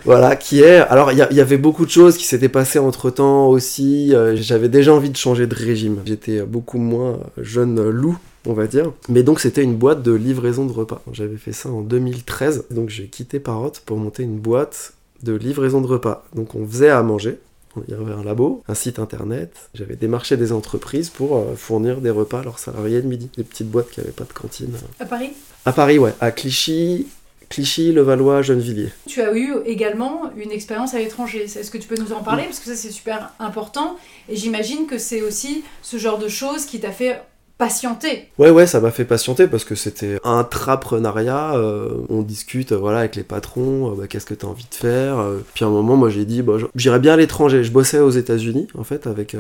Voilà, qui est. Alors, il y, avait beaucoup de choses qui s'étaient passées entre temps aussi. J'avais déjà envie de changer de régime. J'étais beaucoup moins jeune loup on va dire. Mais donc c'était une boîte de livraison de repas. J'avais fait ça en 2013, donc j'ai quitté Parrot pour monter une boîte de livraison de repas. Donc on faisait à manger, il y avait un labo, un site internet, j'avais démarché des entreprises pour euh, fournir des repas à leurs salariés de midi, des petites boîtes qui n'avaient pas de cantine. À Paris? À Paris, ouais, à Clichy, Clichy, Levallois, Gennevilliers. Tu as eu également une expérience à l'étranger. Est-ce que tu peux nous en parler? Parce que ça, c'est super important. Et j'imagine que c'est aussi ce genre de choses qui t'a fait patienter. Ouais, ouais, ça m'a fait patienter parce que c'était intrapreneuriat. Euh, on discute euh, voilà, avec les patrons, euh, bah, qu'est-ce que tu as envie de faire. Puis à un moment, moi j'ai dit, bah, j'irais bien à l'étranger. Je bossais aux États-Unis, en fait, avec.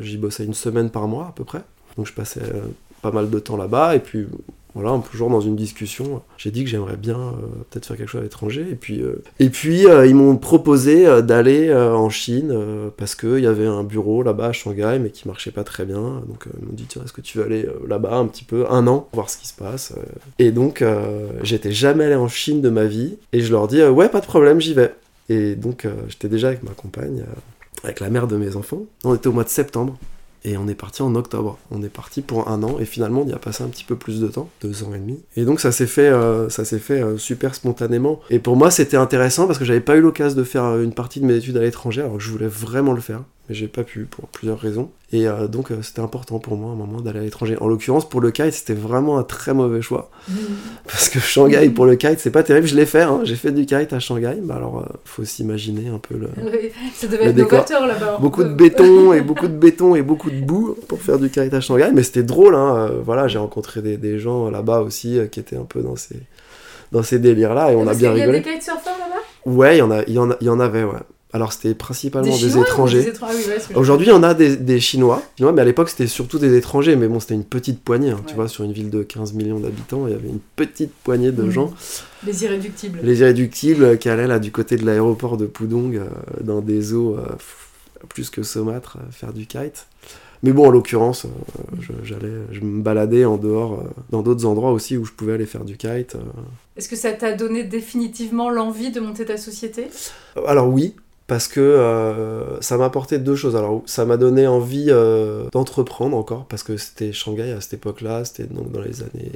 J'y bossais une semaine par mois à peu près. Donc je passais pas mal de temps là-bas. Et puis voilà, toujours dans une discussion, j'ai dit que j'aimerais bien euh, peut-être faire quelque chose à l'étranger. Et puis, euh, et puis euh, ils m'ont proposé d'aller en Chine parce qu'il y avait un bureau là-bas à Shanghai, mais qui marchait pas très bien. Donc ils m'ont dit tiens, est-ce que tu veux aller là-bas un petit peu, un an, voir ce qui se passe. Et donc j'étais jamais allé en Chine de ma vie. Et je leur dis ouais, pas de problème, j'y vais. Et donc j'étais déjà avec ma compagne, avec la mère de mes enfants. On était au mois de septembre. Et on est parti en octobre. On est parti pour un an et finalement on y a passé un petit peu plus de temps, deux ans et demi. Et donc ça s'est fait, euh, ça s'est fait euh, super spontanément. Et pour moi c'était intéressant parce que j'avais pas eu l'occasion de faire euh, une partie de mes études à l'étranger alors que je voulais vraiment le faire mais j'ai pas pu pour plusieurs raisons. Et euh, donc euh, c'était important pour moi à un moment d'aller à l'étranger. En l'occurrence pour le kite c'était vraiment un très mauvais choix. Mmh. Parce que Shanghai pour le kite c'est pas terrible, je l'ai fait, hein. j'ai fait du kite à Shanghai, bah alors euh, faut s'imaginer un peu le, Ça devait être novateur là-bas. Beaucoup de béton et beaucoup de béton et beaucoup de boue pour faire du kite à Shanghai, mais c'était drôle, hein. voilà j'ai rencontré des, des gens là-bas aussi qui étaient un peu dans ces, dans ces délires là et on a bien rigolé. Il y a des kitesurfers là-bas? Ouais, il y, en a, y en a, il y en avait, ouais. Alors c'était principalement des, étrangers. Aujourd'hui, il y en a des, Chinois, mais à l'époque c'était surtout des étrangers. Mais bon, c'était une petite poignée, hein, tu vois, sur une ville de 15 millions d'habitants, il y avait une petite poignée de mm. gens. Les irréductibles. Les irréductibles euh, qui allaient là du côté de l'aéroport de Pudong, euh, dans des eaux euh, plus que saumâtres, faire du kite. Mais bon, en l'occurrence, j'allais, je me baladais en dehors, dans d'autres endroits aussi où je pouvais aller faire du kite. Est-ce que ça t'a donné définitivement l'envie de monter ta société? Alors oui, parce que euh, ça m'a apporté deux choses. Alors, ça m'a donné envie euh, d'entreprendre encore, parce que c'était Shanghai à cette époque-là, c'était donc dans les années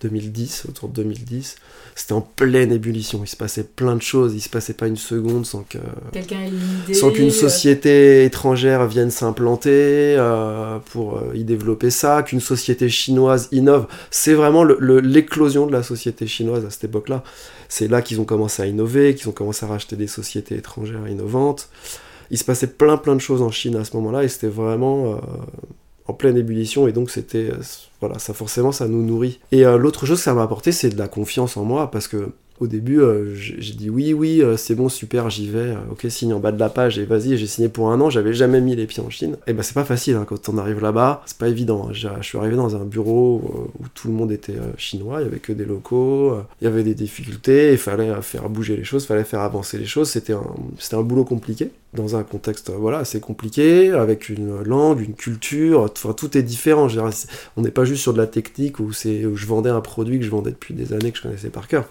2010, autour de 2010. C'était en pleine ébullition, il se passait plein de choses, il se passait pas une seconde sans que sans qu'une euh. société étrangère vienne s'implanter pour y développer ça, qu'une société chinoise innove. C'est vraiment l'éclosion de la société chinoise à cette époque-là. C'est là qu'ils ont commencé à innover, qu'ils ont commencé à racheter des sociétés étrangères innovantes. Il se passait plein plein de choses en Chine à ce moment-là et c'était vraiment euh, en pleine ébullition et donc c'était euh, voilà ça forcément ça nous nourrit. Et euh, l'autre chose que ça m'a apporté c'est de la confiance en moi parce que au début, euh, j'ai dit oui, oui, euh, c'est bon, super, j'y vais. Euh, ok, signe en bas de la page et vas-y. J'ai signé pour un an. J'avais jamais mis les pieds en Chine. Et ben c'est pas facile hein, quand on arrive là-bas. C'est pas évident. Hein. Je suis arrivé dans un bureau où tout le monde était chinois. Il y avait que des locaux. Il y avait des difficultés. Il fallait faire bouger les choses. Il fallait faire avancer les choses. C'était un, boulot compliqué dans un contexte voilà assez compliqué avec une langue, une culture. Enfin tout est différent. On n'est pas juste sur de la technique où où je vendais un produit que je vendais depuis des années que je connaissais par cœur.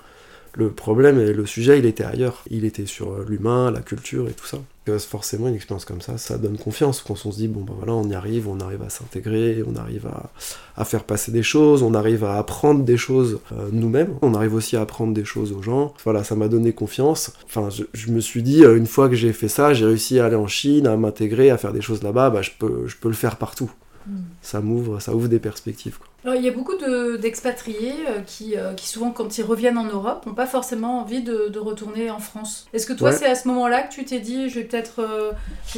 Le problème et le sujet, il était ailleurs. Il était sur l'humain, la culture et tout ça. Forcément, une expérience comme ça, ça donne confiance. Quand on se dit, bon ben voilà, on y arrive, on arrive à s'intégrer, on arrive à, faire passer des choses, on arrive à apprendre des choses euh, nous-mêmes, on arrive aussi à apprendre des choses aux gens. Voilà, ça m'a donné confiance. Enfin, je, me suis dit, euh, une fois que j'ai fait ça, j'ai réussi à aller en Chine, à m'intégrer, à faire des choses là-bas, bah, je, peux, je peux le faire partout. Hmm. Ça m'ouvre, ça ouvre des perspectives. Alors, il y a beaucoup d'expatriés euh, qui, euh, qui, souvent, quand ils reviennent en Europe, n'ont pas forcément envie de, de retourner en France. Est-ce que toi, c'est à ce moment-là que tu t'es dit, je vais peut-être euh,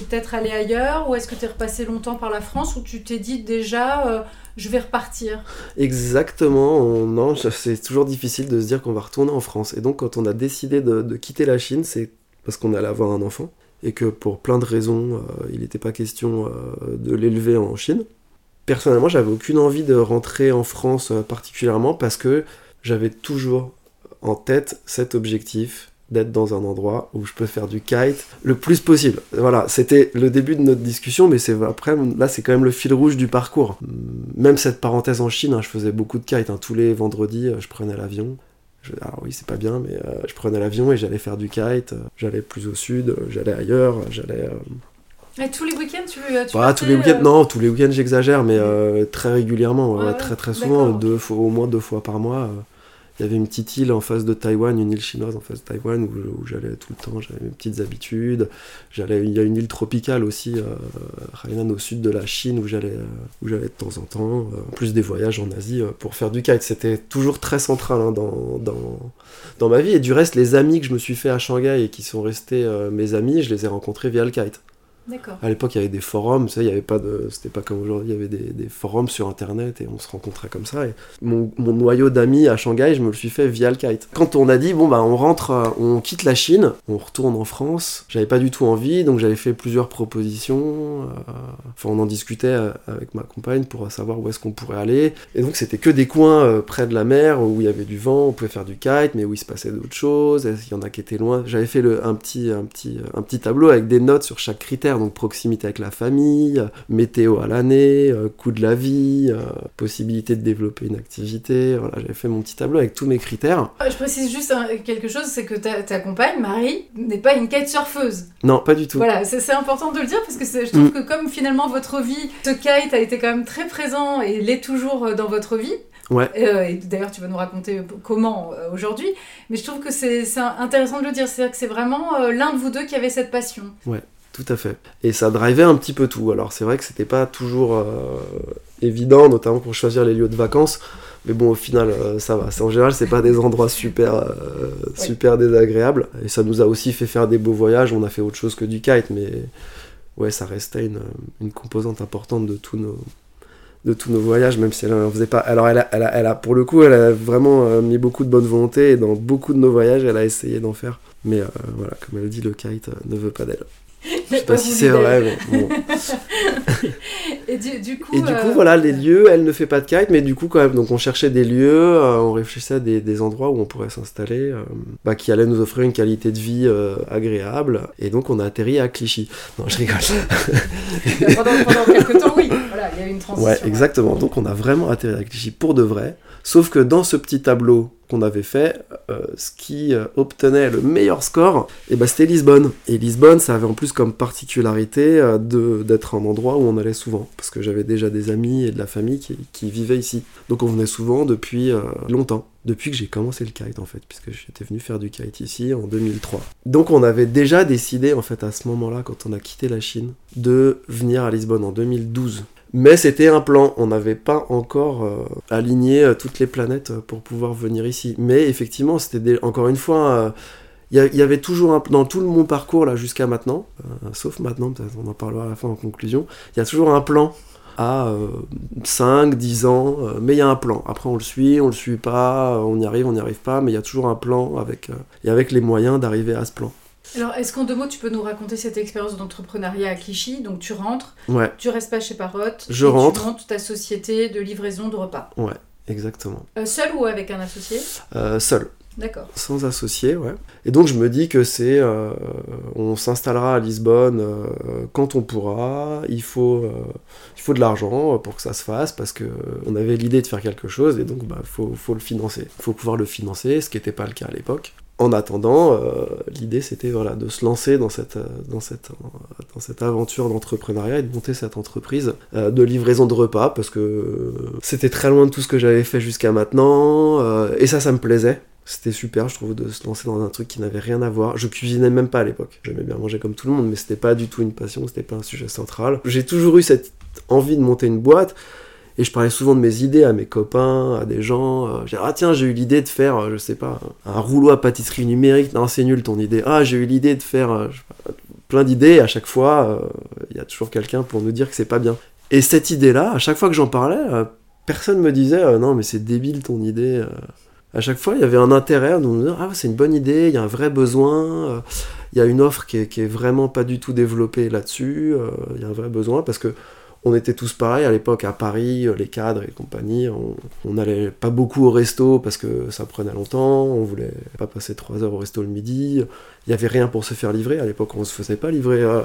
peut aller ailleurs Ou est-ce que tu es repassé longtemps par la France Ou tu t'es dit déjà, je vais repartir? Exactement. non, c'est toujours difficile de se dire qu'on va retourner en France. Et donc, quand on a décidé de, de quitter la Chine, c'est parce qu'on allait avoir un enfant. Et que pour plein de raisons, il n'était pas question de l'élever en Chine personnellement, j'avais aucune envie de rentrer en France euh, particulièrement parce que j'avais toujours en tête cet objectif d'être dans un endroit où je peux faire du kite le plus possible. Voilà, c'était le début de notre discussion, mais c'est après là c'est quand même le fil rouge du parcours. Même cette parenthèse en Chine, hein, je faisais beaucoup de kite. Hein. tous les vendredis, euh, je prenais l'avion. Alors oui, c'est pas bien, mais euh, je prenais l'avion et j'allais faire du kite. j'allais plus au sud, j'allais ailleurs, j'allais et tous les week-ends, tu, veux bah, tous les week-ends, euh, non, tous les week-ends j'exagère, mais euh, très régulièrement, très très souvent, deux fois, au moins deux fois par mois. Euh. Il y avait une petite île en face de Taïwan, une île chinoise en face de Taïwan où, j'allais tout le temps, j'avais mes petites habitudes. J'allais, il y a une île tropicale aussi, Hainan au sud de la Chine où j'allais, où j'allais de temps en temps. en plus des voyages en Asie pour faire du kite, c'était toujours très central hein, dans, dans, dans ma vie. Et du reste, les amis que je me suis fait à Shanghai et qui sont restés mes amis, je les ai rencontrés via le kite. D'accord. À l'époque, il y avait des forums, il y avait pas de, c'était pas comme aujourd'hui, il y avait des, forums sur internet et on se rencontrait comme ça. Et mon, noyau d'amis à Shanghai, je me le suis fait via le kite. Quand on a dit bon bah on rentre, euh, on quitte la Chine, on retourne en France, j'avais pas du tout envie, donc j'avais fait plusieurs propositions. euh, Enfin, on en discutait euh, avec ma compagne pour savoir où est-ce qu'on pourrait aller. Et donc c'était que des coins près de la mer où il y avait du vent, on pouvait faire du kite, mais où il se passait d'autres choses. Qu'il y en a qui étaient loin? J'avais fait le, un petit, un petit, un petit tableau avec des notes sur chaque critère, donc proximité avec la famille, euh, météo à l'année, euh, coût de la vie, euh, possibilité de développer une activité. Voilà, j'avais fait mon petit tableau avec tous mes critères. Ah, Je précise juste hein, quelque chose, c'est que ta, ta compagne, Marie, n'est pas une kitesurfeuse. Non, pas du tout. Voilà, c'est important de le dire parce que je trouve que comme finalement votre vie, ce kite a été quand même très présent et l'est toujours dans votre vie. Ouais. Euh, et d'ailleurs, tu vas nous raconter comment euh, aujourd'hui. Mais je trouve que c'est intéressant de le dire. C'est-à-dire que c'est vraiment euh, l'un de vous deux qui avait cette passion. Tout à fait. Et ça drivait un petit peu tout. Alors c'est vrai que c'était pas toujours euh, évident, notamment pour choisir les lieux de vacances. Mais bon, au final, euh, ça va. En général, c'est pas des endroits super, euh, super désagréables. Et ça nous a aussi fait faire des beaux voyages. On a fait autre chose que du kite, mais ouais, ça restait une, une composante importante de tous nos de tous nos voyages, même si elle en faisait pas. Alors, elle a, elle a, elle a- pour le coup, elle a vraiment mis beaucoup de bonne volonté et dans beaucoup de nos voyages, elle a essayé d'en faire. Mais euh, voilà, comme elle dit, le kite ne veut pas d'elle. Je sais pas si c'est vrai, mais bon. Et du, du coup. Et du coup, euh, voilà, les lieux, elle ne fait pas de kite, mais du coup, quand même, donc on cherchait des lieux, euh, on réfléchissait à des, des endroits où on pourrait s'installer, euh, bah, qui allaient nous offrir une qualité de vie euh, agréable. Et donc, on a atterri à Clichy. Non, je rigole. pendant, pendant quelques temps, oui. Voilà, il y a eu une transition. Ouais, exactement. Donc, on a vraiment atterri à Clichy pour de vrai. Sauf que dans ce petit tableau qu'on avait fait, euh, ce qui euh, obtenait le meilleur score, et ben c'était Lisbonne. Et Lisbonne, ça avait en plus comme particularité euh, d'être un endroit où on allait souvent, parce que j'avais déjà des amis et de la famille qui, qui vivaient ici. Donc on venait souvent depuis euh, longtemps, depuis que j'ai commencé le kite en fait, puisque j'étais venu faire du kite ici en 2003. Donc on avait déjà décidé en fait à ce moment-là, quand on a quitté la Chine, de venir à Lisbonne en 2012. Mais c'était un plan, on n'avait pas encore euh, aligné toutes les planètes pour pouvoir venir ici. Mais effectivement, c'était encore une fois, il y, avait toujours un, dans tout le- mon parcours là jusqu'à maintenant, euh, sauf maintenant, peut-être on en parlera à la fin en conclusion, il y a toujours un plan à 5, 10 ans, euh, mais il y a un plan. Après on le suit, on le suit pas, euh, on y arrive, on n'y arrive pas, mais il y a toujours un plan avec, euh, et avec les moyens d'arriver à ce plan. Alors, est-ce qu'en deux mots, tu peux nous raconter cette expérience d'entrepreneuriat à Clichy? Donc, tu rentres, Ouais, tu restes pas chez Parotte. Je et rentre. Tu montes ta société de livraison de repas. exactement. Euh, seul ou avec un associé? Euh, seul. D'accord. Sans associé, ouais. Et donc je me dis que c'est, euh, on s'installera à Lisbonne euh, quand on pourra. Il faut, euh, il faut de l'argent pour que ça se fasse parce que on avait l'idée de faire quelque chose et donc bah faut, faut le financer. Il faut pouvoir le financer, ce qui n'était pas le cas à l'époque. En attendant, l'idée c'était voilà de se lancer dans cette, dans cette, dans cette aventure d'entrepreneuriat et de monter cette entreprise de livraison de repas parce que c'était très loin de tout ce que j'avais fait jusqu'à maintenant et ça, ça me plaisait. C'était super, je trouve, de se lancer dans un truc qui n'avait rien à voir. Je cuisinais même pas à l'époque. J'aimais bien manger comme tout le monde, mais c'était pas du tout une passion, c'était pas un sujet central. J'ai toujours eu cette envie de monter une boîte, et je parlais souvent de mes idées à mes copains, à des gens. je disais, ah tiens, j'ai eu l'idée de faire, je sais pas, un rouleau à pâtisserie numérique. Non, c'est nul ton idée. Ah, j'ai eu l'idée de faire euh, plein d'idées, à chaque fois, euh, il y a toujours quelqu'un pour nous dire que c'est pas bien. Et cette idée-là, à chaque fois que j'en parlais, euh, personne me disait, euh, non, mais c'est débile ton idée. À chaque fois, il y avait un intérêt de nous dire Ah, c'est une bonne idée, il y a un vrai besoin, euh, il y a une offre qui est, qui est vraiment pas du tout développée là-dessus, euh, il y a un vrai besoin parce que on était tous pareils à l'époque à Paris, euh, les cadres et compagnie. On, on allait pas beaucoup au resto parce que ça prenait longtemps, on voulait pas passer trois heures au resto le midi. Il y avait rien pour se faire livrer. À l'époque, on se faisait pas livrer, euh,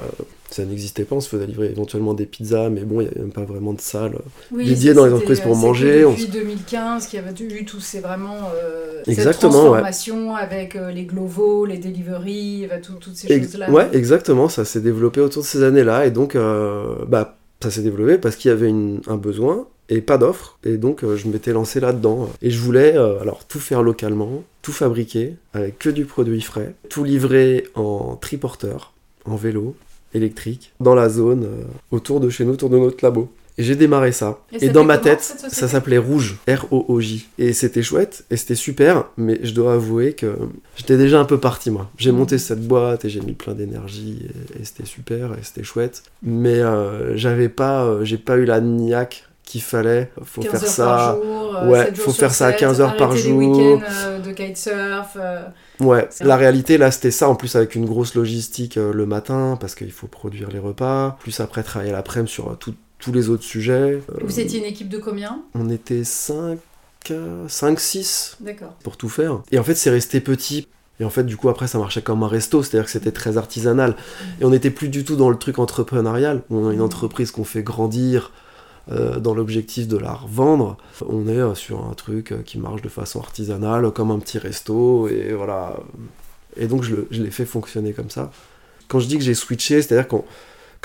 ça n'existait pas, on se faisait livrer éventuellement des pizzas, mais bon, il y avait même pas vraiment de salle. Oui, Dédié c'est- dans les entreprises pour euh, manger, on Depuis 2015, qu'il y avait eu tout, c'est vraiment euh, Exactement, cette ouais. transformation avec euh, les Glovo, les delivery, tout- toutes ces choses-là. ouais, exactement, ça s'est développé autour de ces années-là, et donc, euh, bah, ça s'est développé parce qu'il y avait un besoin et pas d'offre, et donc euh, je m'étais lancé là-dedans. Et je voulais euh, alors tout faire localement, tout fabriquer avec que du produit frais, tout livrer en triporteur, en vélo électrique, dans la zone euh, autour de chez nous, autour de notre labo. J'ai démarré ça. Et dans ma tête, ça s'appelait Rouge, R-O-O-J. Et c'était chouette, et c'était super, mais je dois avouer que j'étais déjà un peu parti, moi. J'ai Mhm. monté cette boîte et j'ai mis plein d'énergie, et, et c'était super, et c'était chouette. Mais euh, j'avais pas, euh, j'ai pas eu la niaque qu'il fallait. Faut 15 faire ça. jour, euh, Ouais, 7 jours faut faire ça à 7, 15 heures par jour. les week-ends euh, de kitesurf. euh, Ouais, la réalité là c'était ça en plus avec une grosse logistique euh, le matin parce qu'il faut produire les repas, plus après travailler l'après-midi sur euh, tout- tous les autres sujets. Euh, Vous étiez une équipe de combien? On était 5, 5, 6 D'accord. pour tout faire. Et en fait c'est resté petit. Et en fait du coup après ça marchait comme un resto, c'est-à-dire que c'était très artisanal. Et on n'était plus du tout dans le truc entrepreneurial, on a une entreprise qu'on fait grandir. euh, dans l'objectif de la revendre, on est euh, sur un truc euh, qui marche de façon artisanale, comme un petit resto, et voilà, et donc je l'ai fait fonctionner comme ça. Quand je dis que j'ai switché, c'est-à-dire qu'on,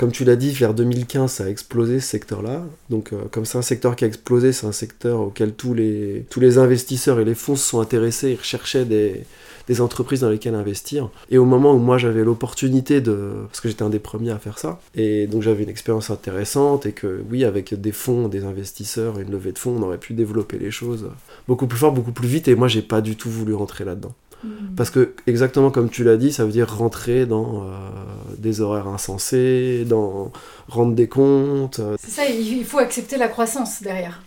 comme tu l'as dit, vers 2015, ça a explosé ce secteur-là. Donc euh, comme c'est un secteur qui a explosé, c'est un secteur auquel tous les, tous les investisseurs et les fonds se sont intéressés, ils recherchaient des, des entreprises dans lesquelles investir. Et au moment où moi j'avais l'opportunité de... Parce que j'étais un des premiers à faire ça, et donc j'avais une expérience intéressante, et que oui, avec des fonds, des investisseurs une levée de fonds, on aurait pu développer les choses beaucoup plus fort, beaucoup plus vite, et moi j'ai pas du tout voulu rentrer là-dedans. Hmm. Parce que, exactement comme tu l'as dit, ça veut dire rentrer dans euh, des horaires insensés, dans rendre des comptes. euh. C'est ça, il faut accepter la croissance derrière.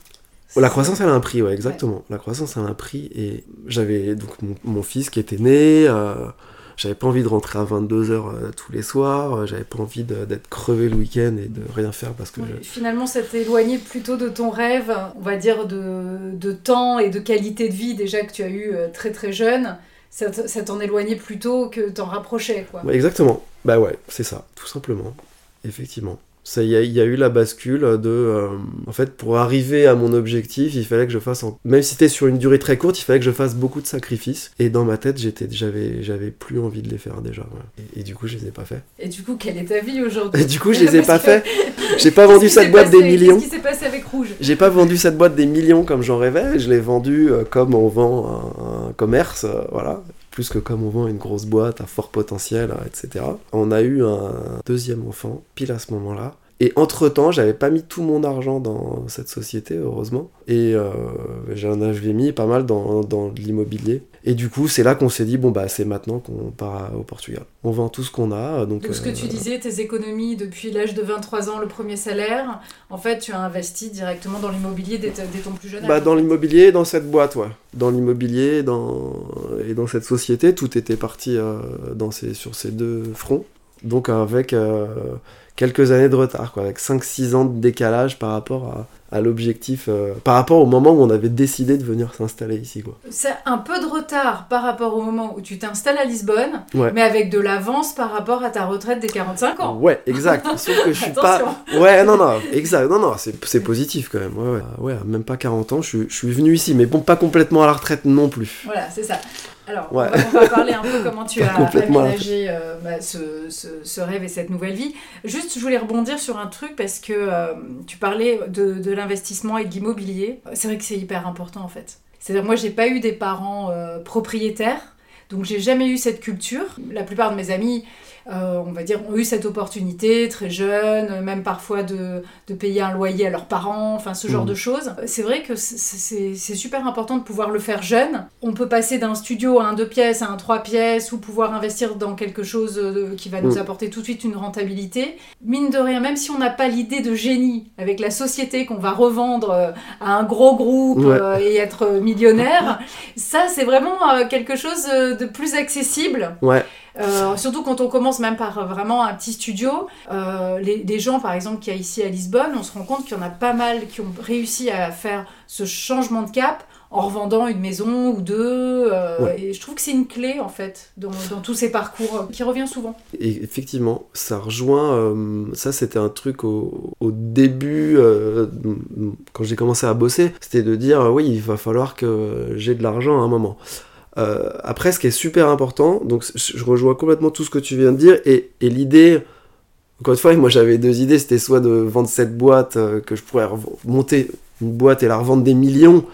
La croissance, elle a un prix, ouais, exactement. La croissance, elle a un prix. Et j'avais donc mon, mon fils qui était né. euh, j'avais pas envie de rentrer à 22h tous les soirs. euh, J'avais pas envie d'être crevé le week-end et de rien faire parce que Oui, je- Finalement, ça éloigné plutôt de ton rêve, on va dire, de, de temps et de qualité de vie déjà que tu as eu euh, très très jeune. Ça, t'en éloignait plutôt que t'en rapprochait, quoi. Exactement. Bah ouais, c'est ça, tout simplement. Effectivement. Ça, il y, a- il y a eu la bascule de. euh, en fait, pour arriver à mon objectif, il fallait que je fasse. en- Même si c'était sur une durée très courte, il fallait que je fasse beaucoup de sacrifices. Et dans ma tête, j'étais, j'avais, j'avais plus envie de les faire déjà. ouais. Et, et du coup, je les ai pas fait. Et du coup, quelle est ta vie aujourd'hui? Et du coup, je les ai pas que- fait. J'ai pas vendu cette boîte des millions. Qu'est-ce qui s'est passé avec Rouge? J'ai pas vendu cette boîte des millions comme j'en rêvais, je l'ai vendue euh, comme on vend un, un commerce, euh, voilà, plus que comme on vend une grosse boîte à fort potentiel, etc. On a eu un deuxième enfant, pile à ce moment-là. Et entre-temps, j'avais pas mis tout mon argent dans cette société, heureusement. Et euh, j'en avais mis pas mal dans, l'immobilier. Et du coup, c'est là qu'on s'est dit, bon, bah, c'est maintenant qu'on part au Portugal. On vend tout ce qu'on a. Donc, Donc, ce que euh, tu disais, tes économies depuis l'âge de 23 ans, le premier salaire, en fait, tu as investi directement dans l'immobilier dès, ton plus jeune âge. Bah, dans l'immobilier, dans cette boîte, ouais. Dans l'immobilier dans... et dans cette société, tout était parti euh, dans ces... sur ces deux fronts. Donc avec euh, quelques années de retard, quoi, avec 5-6 ans de décalage par rapport à, à l'objectif, euh, par rapport au moment où on avait décidé de venir s'installer ici. Quoi. C'est un peu de retard par rapport au moment où tu t'installes à Lisbonne, Ouais. mais avec de l'avance par rapport à ta retraite des 45 ans. Ouais, exact. Sauf que je suis pas. Ouais, non, non, exact. Non, non, c'est c'est positif quand même. Ouais, ouais. Ouais, à même pas 40 ans, je suis, je suis venu ici, mais bon, pas complètement à la retraite non plus. Voilà, c'est ça. Alors, Ouais. on, va, on va parler un peu comment tu as aménagé euh, bah, ce, ce- ce rêve et cette nouvelle vie. Juste, je voulais rebondir sur un truc parce que euh, tu parlais de, de l'investissement et de l'immobilier. C'est vrai que c'est hyper important en fait. C'est-à-dire, moi, j'ai pas eu des parents euh, propriétaires. Donc j'ai jamais eu cette culture. La plupart de mes amis, euh, on va dire, ont eu cette opportunité très jeunes, même parfois de, de payer un loyer à leurs parents, enfin ce genre Mhm. de choses. C'est vrai que c'est- super important de pouvoir le faire jeune. On peut passer d'un studio à un deux pièces, à un trois pièces, ou pouvoir investir dans quelque chose euh, qui va nous Mhm. apporter tout de suite une rentabilité. Mine de rien, même si on n'a pas l'idée de génie avec la société qu'on va revendre euh, à un gros groupe Ouais. euh, et être millionnaire, ça c'est vraiment quelque chose de plus accessible. Ouais, Euh, surtout quand on commence même par euh, vraiment un petit studio, euh, les, les gens par exemple qui y a ici à Lisbonne, on se rend compte qu'il y en a pas mal qui ont réussi à faire ce changement de cap en revendant une maison ou deux. euh, Ouais. Et je trouve que c'est une clé en fait dans, dans tous ces parcours euh, qui revient souvent. Et effectivement, ça rejoint. euh, ça, c'était un truc au, au début, quand j'ai commencé à bosser. C'était de dire oui, il va falloir que j'ai de l'argent à un moment. Euh, après, ce qui est super important, donc je rejoins complètement tout ce que tu viens de dire. Et, l'idée, encore une fois, moi j'avais deux idées c'était soit de vendre cette boîte, euh, que je pourrais monter une boîte et la revendre des millions.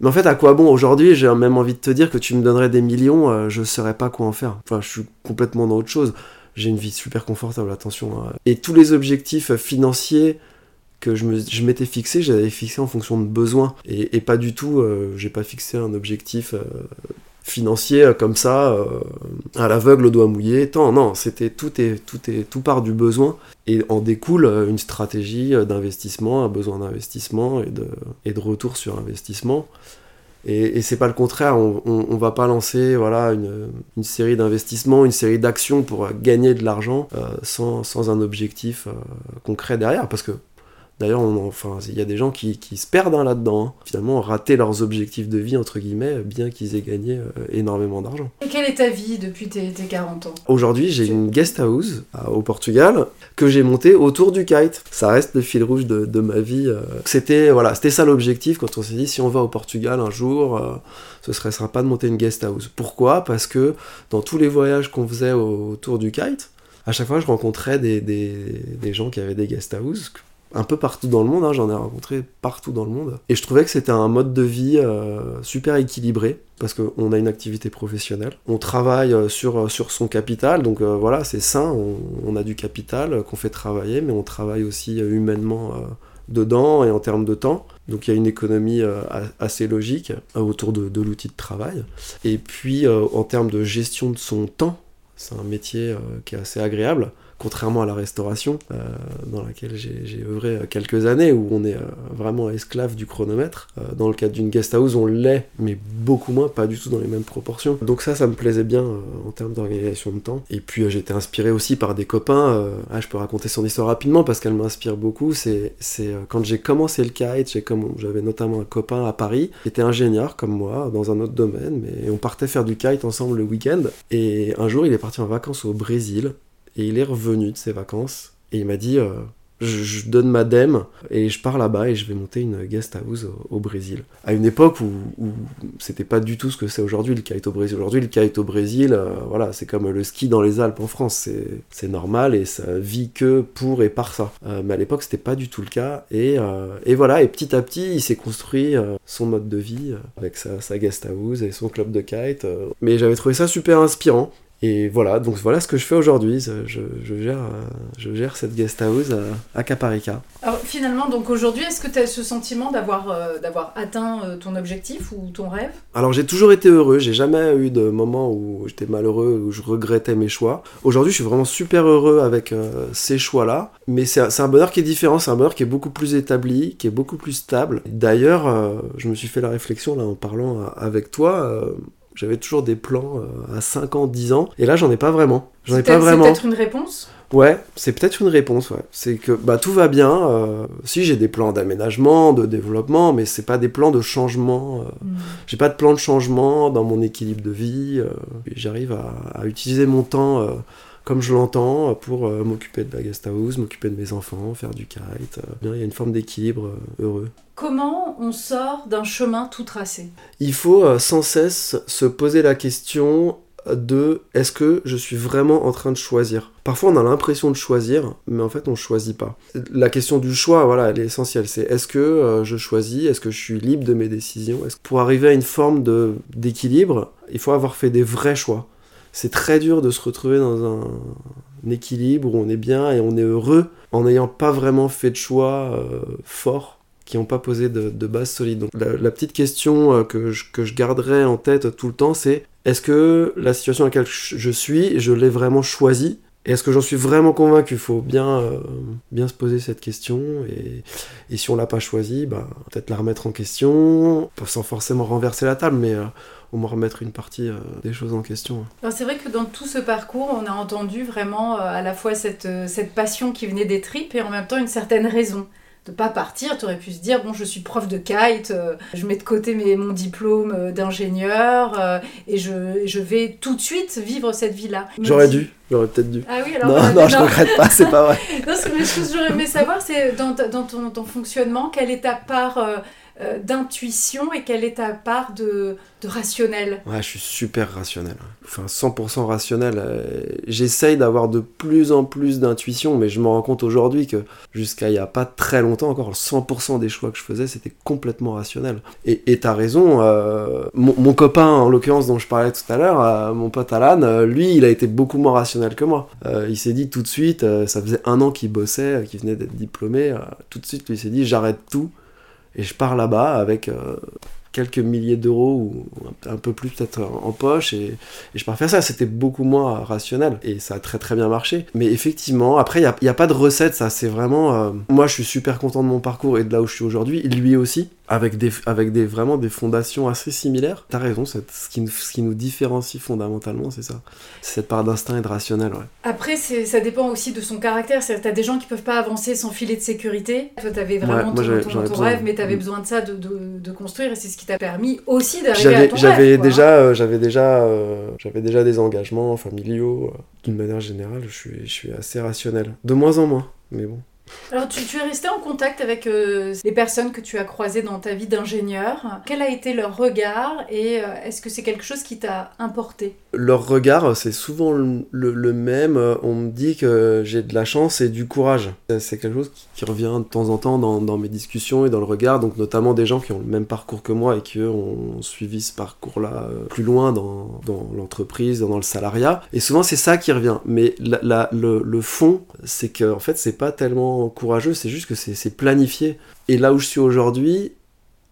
Mais en fait, à quoi bon aujourd'hui? J'ai même envie de te dire que tu me donnerais des millions, euh, je saurais pas quoi en faire. Enfin, je suis complètement dans autre chose. J'ai une vie super confortable, attention. hein. Et tous les objectifs financiers que je, me, je m'étais fixé, j'avais fixé en fonction de besoins. Et, pas du tout, euh, j'ai pas fixé un objectif euh, financier euh, comme ça, à l'aveugle, au doigt mouillé. Tant, non, c'était tout, est, tout, est, tout part du besoin. Et en découle une stratégie d'investissement, un besoin d'investissement et de, et de retour sur investissement. Et, et c'est pas le contraire, on, on, va pas lancer voilà, une, une série d'investissements, une série d'actions pour gagner de l'argent sans, sans un objectif concret derrière. Parce que d'ailleurs, enfin, il y a des gens qui, qui se perdent hein, là-dedans. hein. Finalement, rater leurs objectifs de vie, entre guillemets, bien qu'ils aient gagné euh, énormément d'argent. Et quelle est ta vie depuis tes, tes 40 ans? Aujourd'hui, j'ai une guest house à- au Portugal que j'ai montée autour du kite. Ça reste le fil rouge de, de ma vie. euh. C'était voilà, c'était ça l'objectif quand on s'est dit si on va au Portugal un jour, euh, ce serait sympa de monter une guest house. Pourquoi? Parce que dans tous les voyages qu'on faisait au- autour du kite, à chaque fois je rencontrais des, des, des gens qui avaient des guest houses un peu partout dans le monde, hein, j'en ai rencontré partout dans le monde. Et je trouvais que c'était un mode de vie euh, super équilibré, parce qu'on a une activité professionnelle. On travaille euh, sur, euh, sur son capital, donc voilà, c'est sain, on, a du capital qu'on fait travailler, mais on travaille aussi humainement dedans et en termes de temps. Donc il y a une économie assez logique autour de, l'outil de travail. Et puis en termes de gestion de son temps, c'est un métier qui est assez agréable, contrairement à la restauration, euh, dans laquelle j'ai œuvré euh, quelques années, où on est euh, vraiment esclave du chronomètre. Euh, dans le cadre d'une guest house, on l'est, mais beaucoup moins, pas du tout dans les mêmes proportions. Donc ça, ça me plaisait bien euh, en termes d'organisation de temps. Et puis été inspiré aussi par des copains. ah, je peux raconter son histoire rapidement parce qu'elle m'inspire beaucoup. C'est quand j'ai commencé le kite, j'avais notamment un copain à Paris qui était ingénieur comme moi dans un autre domaine, mais on partait faire du kite ensemble le week-end. Et un jour, il est parti en vacances au Brésil et il est revenu de ses vacances et il m'a dit euh, je, donne ma dème et je pars là-bas et je vais monter une guest house au, Brésil. À une époque où, où c'était pas du tout ce que c'est aujourd'hui le kite au Brésil. Aujourd'hui, le kite au Brésil, euh, voilà, c'est comme le ski dans les Alpes en France. C'est, normal et ça vit que pour et par ça. Euh, mais à l'époque, c'était pas du tout le cas. Et, voilà, et petit à petit, il s'est construit son mode de vie avec sa, sa guest house et son club de kite. Mais j'avais trouvé ça super inspirant. Et voilà, donc voilà ce que je fais aujourd'hui. Je, je gère, euh, je gère cette guest house à, à Caparica. Alors finalement, donc aujourd'hui, est-ce que tu as ce sentiment d'avoir euh, d'avoir atteint euh, ton objectif ou ton rêve? Alors j'ai toujours été heureux, j'ai jamais eu de moment où j'étais malheureux, où je regrettais mes choix. Aujourd'hui je suis vraiment super heureux avec euh, ces choix-là, mais c'est un, bonheur qui est différent, c'est un bonheur qui est beaucoup plus établi, qui est beaucoup plus stable. D'ailleurs, euh, je me suis fait la réflexion là en parlant euh, avec toi, euh, j'avais toujours des plans euh, à 5 ans, 10 ans, et là j'en ai pas vraiment. J'en ai C'est pas peut-être- c'est vraiment. peut-être une réponse Ouais, c'est peut-être une réponse, ouais. C'est que bah, tout va bien. euh, si j'ai des plans d'aménagement, de développement, mais c'est pas des plans de changement. euh, Hmm. j'ai pas de plan de changement dans mon équilibre de vie. euh, J'arrive à, à utiliser mon temps comme je l'entends pour euh, m'occuper de guest house, m'occuper de mes enfants, faire du kite. euh. Bien, Il y a une forme d'équilibre euh, heureux. Comment on sort d'un chemin tout tracé? Il faut euh, sans cesse se poser la question de est-ce que je suis vraiment en train de choisir? Parfois on a l'impression de choisir, mais en fait on choisit pas. La question du choix, voilà, elle est essentielle. C'est est-ce que euh, je choisis? Est-ce que je suis libre de mes décisions? Pour arriver à une forme d'équilibre, il faut avoir fait des vrais choix. C'est très dur de se retrouver dans un, équilibre où on est bien et on est heureux en n'ayant pas vraiment fait de choix euh, forts qui n'ont pas posé de, de base solide. Donc la, petite question euh, que je, que je garderai en tête tout le temps, c'est est-ce que la situation dans laquelle je suis, je l'ai vraiment choisie? Est-ce que j'en suis vraiment convaincu? Il faut bien, euh, bien se poser cette question. Et, si on l'a pas choisie, bah, peut-être la remettre en question, sans forcément renverser la table, mais au moins remettre une partie euh, des choses en question. Alors c'est vrai que dans tout ce parcours, on a entendu vraiment euh, à la fois cette, euh, cette passion qui venait des tripes et en même temps une certaine raison de pas partir. Tu aurais pu se dire bon, je suis prof de kite, euh, je mets de côté mes, mon diplôme d'ingénieur euh, et je, je vais tout de suite vivre cette vie-là. J'aurais dû, j'aurais peut-être dû. Ah oui, alors Non, euh, non, je regrette pas, c'est pas vrai. Non, ce que ce que j'aurais aimé savoir, c'est dans, dans ton, ton fonctionnement, quelle est ta part euh, euh, d'intuition et quelle est ta part de, rationnel Ouais, je suis super rationnel. Enfin, 100% rationnel. Euh, J'essaye d'avoir de plus en plus d'intuition, mais je me rends compte aujourd'hui que jusqu'à il y a pas très longtemps encore, 100% des choix que je faisais, c'était complètement rationnel. Et t'as raison, euh, mon, copain, en l'occurrence, dont je parlais tout à l'heure, mon pote Alan, lui, il a été beaucoup moins rationnel que moi. Il s'est dit tout de suite, ça faisait un an qu'il bossait, qu'il venait d'être diplômé, tout de suite, lui, s'est dit, j'arrête tout et je pars là-bas avec euh, quelques milliers d'euros ou un, peu plus peut-être en, poche et, je pars faire ça. C'était beaucoup moins rationnel et ça a très très bien marché. Mais effectivement, après, il n'y a pas de recette, ça. C'est vraiment. euh, moi, je suis super content de mon parcours et de là où je suis aujourd'hui. Lui aussi, avec des, avec des vraiment des fondations assez similaires. T'as raison, ce qui, nous- ce qui nous différencie fondamentalement, c'est ça. C'est cette part d'instinct et de rationnel, ouais. Après, ça dépend aussi de son caractère. C'est-à-dire, t'as des gens qui peuvent pas avancer sans filet de sécurité. Toi, t'avais vraiment Ouais, ton, rêve, mais t'avais besoin de ça de, de- de construire, et c'est ce qui t'a permis aussi d'arriver à ton j'avais quoi, hein. déjà, euh, j'avais déjà, euh, j'avais déjà des engagements familiaux. euh. D'une manière générale, je suis, je suis assez rationnel. De moins en moins, mais bon. Alors, tu, es resté en contact avec euh, les personnes que tu as croisées dans ta vie d'ingénieur. Quel a été leur regard et euh, est-ce que c'est quelque chose qui t'a importé? Leur regard, c'est souvent le, même. Euh, On me dit que j'ai de la chance et du courage. C'est- quelque chose qui, revient de temps en temps dans, mes discussions et dans le regard. Donc notamment des gens qui ont le même parcours que moi et qui ont suivi ce parcours-là euh, plus loin dans, l'entreprise, dans le salariat. Et souvent c'est ça qui revient. Mais le, le fond, c'est que en fait c'est pas tellement courageux, c'est juste que c'est planifié. Et là où je suis aujourd'hui,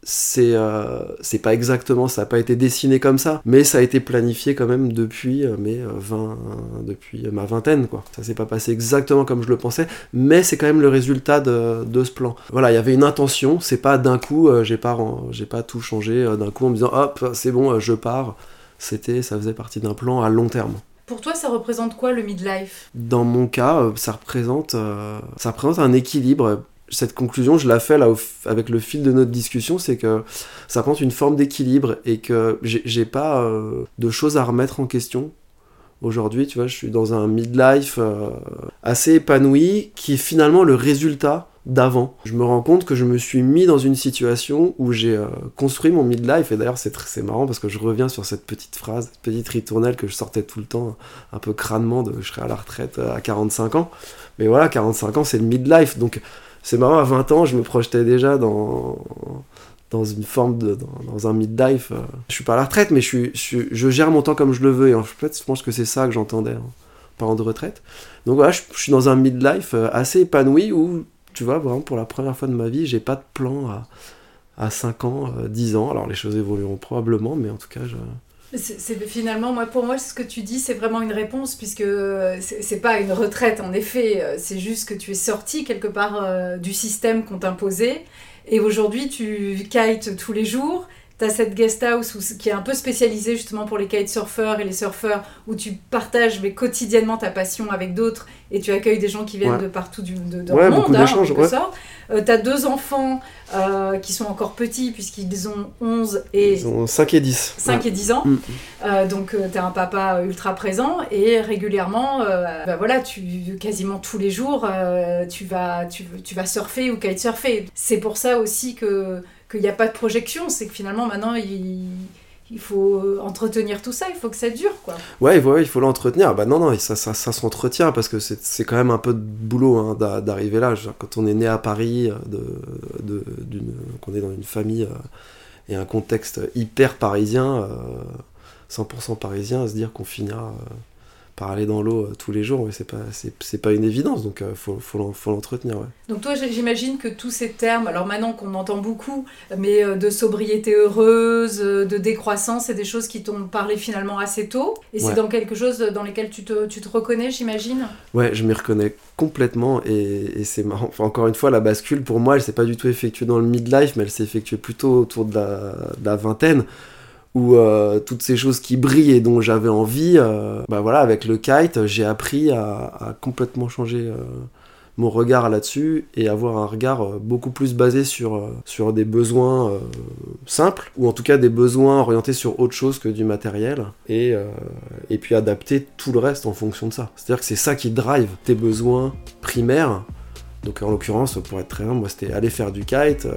c'est euh, pas exactement ça a pas été dessiné comme ça. Mais ça a été planifié quand même depuis euh, mes euh, 20 depuis ma vingtaine quoi. Ça s'est pas passé exactement comme je le pensais mais c'est quand même le résultat de, ce plan. Voilà il y avait une intention c'est pas d'un coup euh, j'ai pas pas tout changé euh, d'un coup en me disant hop c'est bon euh, je pars. C'était ça faisait partie d'un plan à long terme Pour toi, ça représente quoi le midlife? Dans mon cas, euh, ça représente, euh, ça représente un équilibre. Cette conclusion, je la fais là avec le fil de notre discussion, c'est que ça représente une forme d'équilibre et que j'ai pas euh, de choses à remettre en question. Aujourd'hui, tu vois, je suis dans un midlife assez épanoui qui est finalement le résultat d'avant. Je me rends compte que je me suis mis dans une situation où j'ai euh, construit mon midlife et d'ailleurs c'est marrant parce que je reviens sur cette petite phrase, cette petite ritournelle que je sortais tout le temps un peu crânement de je serai à la retraite euh, à 45 ans. Mais voilà, 45 ans c'est le midlife donc c'est marrant à 20 ans, je me projetais déjà dans dans une forme de dans, dans un midlife. euh. Je suis pas à la retraite mais je suis, je, gère mon temps comme je le veux et en fait, je pense que c'est ça que j'entendais en parlant de retraite. Donc voilà, je, je suis dans un midlife assez épanoui où tu vois, vraiment pour la première fois de ma vie, j'ai pas de plan à, à 5 ans, euh, 10 ans. Alors les choses évolueront probablement, mais en tout cas, je... C'est finalement, moi, pour moi, ce que tu dis, c'est vraiment une réponse, puisque euh, c'est pas une retraite, en effet. euh, C'est juste que tu es sorti quelque part euh, du système qu'on t'imposait. Et aujourd'hui, tu kites tous les jours. Tu as cette guest house où- qui est un peu spécialisée justement pour les kitesurfers et les surfeurs, où tu partages mais quotidiennement ta passion avec d'autres et tu accueilles des gens qui viennent Ouais. de partout du, de, dans Ouais, le monde, hein, en d'échanges, quelque ouais. sorte. tu as deux enfants euh, qui sont encore petits, puisqu'ils ont 11 et Ils ont 5 et 10. 5 Ouais. et 10 ans. Mm. Euh, donc tu as un papa ultra présent et régulièrement, euh, bah voilà, tu, quasiment tous les jours, euh, tu, vas, tu, tu vas surfer ou kitesurfer. C'est pour ça aussi que qu'il n'y a pas de projection, c'est que finalement maintenant il, faut entretenir tout ça, il faut que ça dure quoi. Ouais, ouais, il faut l'entretenir. Bah non, non, ça, ça, ça s'entretient parce que c'est quand même un peu de boulot hein, d'a- d'arriver là. Quand on est né à Paris, euh, de, qu'on est dans une famille euh, et un contexte hyper parisien, euh, 100% parisien, à se dire qu'on finira euh, par aller dans l'eau euh, tous les jours, ouais, c'est pas, c'est, pas une évidence, donc euh, faut, faut, l'en- faut l'entretenir. Ouais. Donc toi j'imagine que tous ces termes, alors maintenant qu'on entend beaucoup, mais euh, de sobriété heureuse, de décroissance, c'est des choses qui t'ont parlé finalement assez tôt. Et c'est dans quelque chose dans lequel tu te, tu te reconnais, j'imagine? Ouais, je m'y reconnais complètement et, et c'est marrant. Enfin, encore une fois, la bascule, pour moi, elle s'est pas du tout effectuée dans le midlife, mais elle s'est effectuée plutôt autour de la, de la vingtaine, où euh, toutes ces choses qui brillent et dont j'avais envie, euh, bah voilà, avec le kite, j'ai appris à, complètement changer euh, mon regard là-dessus et avoir un regard euh, beaucoup plus basé sur, sur des besoins simples, ou en tout cas des besoins orientés sur autre chose que du matériel, et, et puis adapter tout le reste en fonction de ça. C'est-à-dire que c'est ça qui drive tes besoins primaires Donc en l'occurrence, pour être très humble, moi c'était aller faire du kite euh,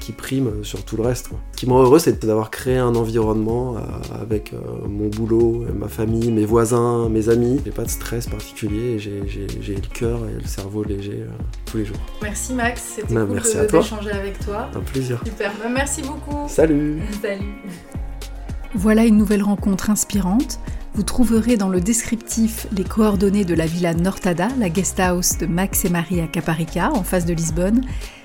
qui prime sur tout le reste. Quoi. Ce qui me rend heureux, c'est d'avoir créé un environnement euh, avec euh, mon boulot, ma famille, mes voisins, mes amis. J'ai pas de stress particulier et j'ai le cœur et le cerveau léger tous les jours. Merci Max, c'était Bah, cool d'échanger avec toi. Un plaisir. Super, Bah, merci beaucoup. Salut Salut. Voilà une nouvelle rencontre inspirante. Vous trouverez dans le descriptif les coordonnées de la villa Nortada, la guest house de Max et Marie à Caparica, en face de Lisbonne.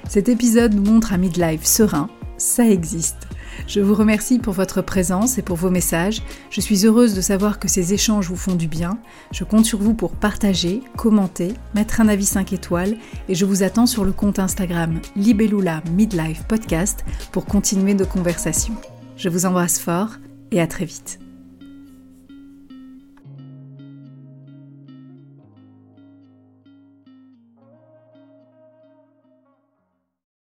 Cet épisode nous montre un midlife serein. Ça existe. Je vous remercie pour votre présence et pour vos messages. Je suis heureuse de savoir que ces échanges vous font du bien. Je compte sur vous pour partager, commenter, mettre un avis 5 étoiles et je vous attends sur le compte Instagram Libellula Midlife Podcast pour continuer nos conversations. Je vous embrasse fort et à très vite.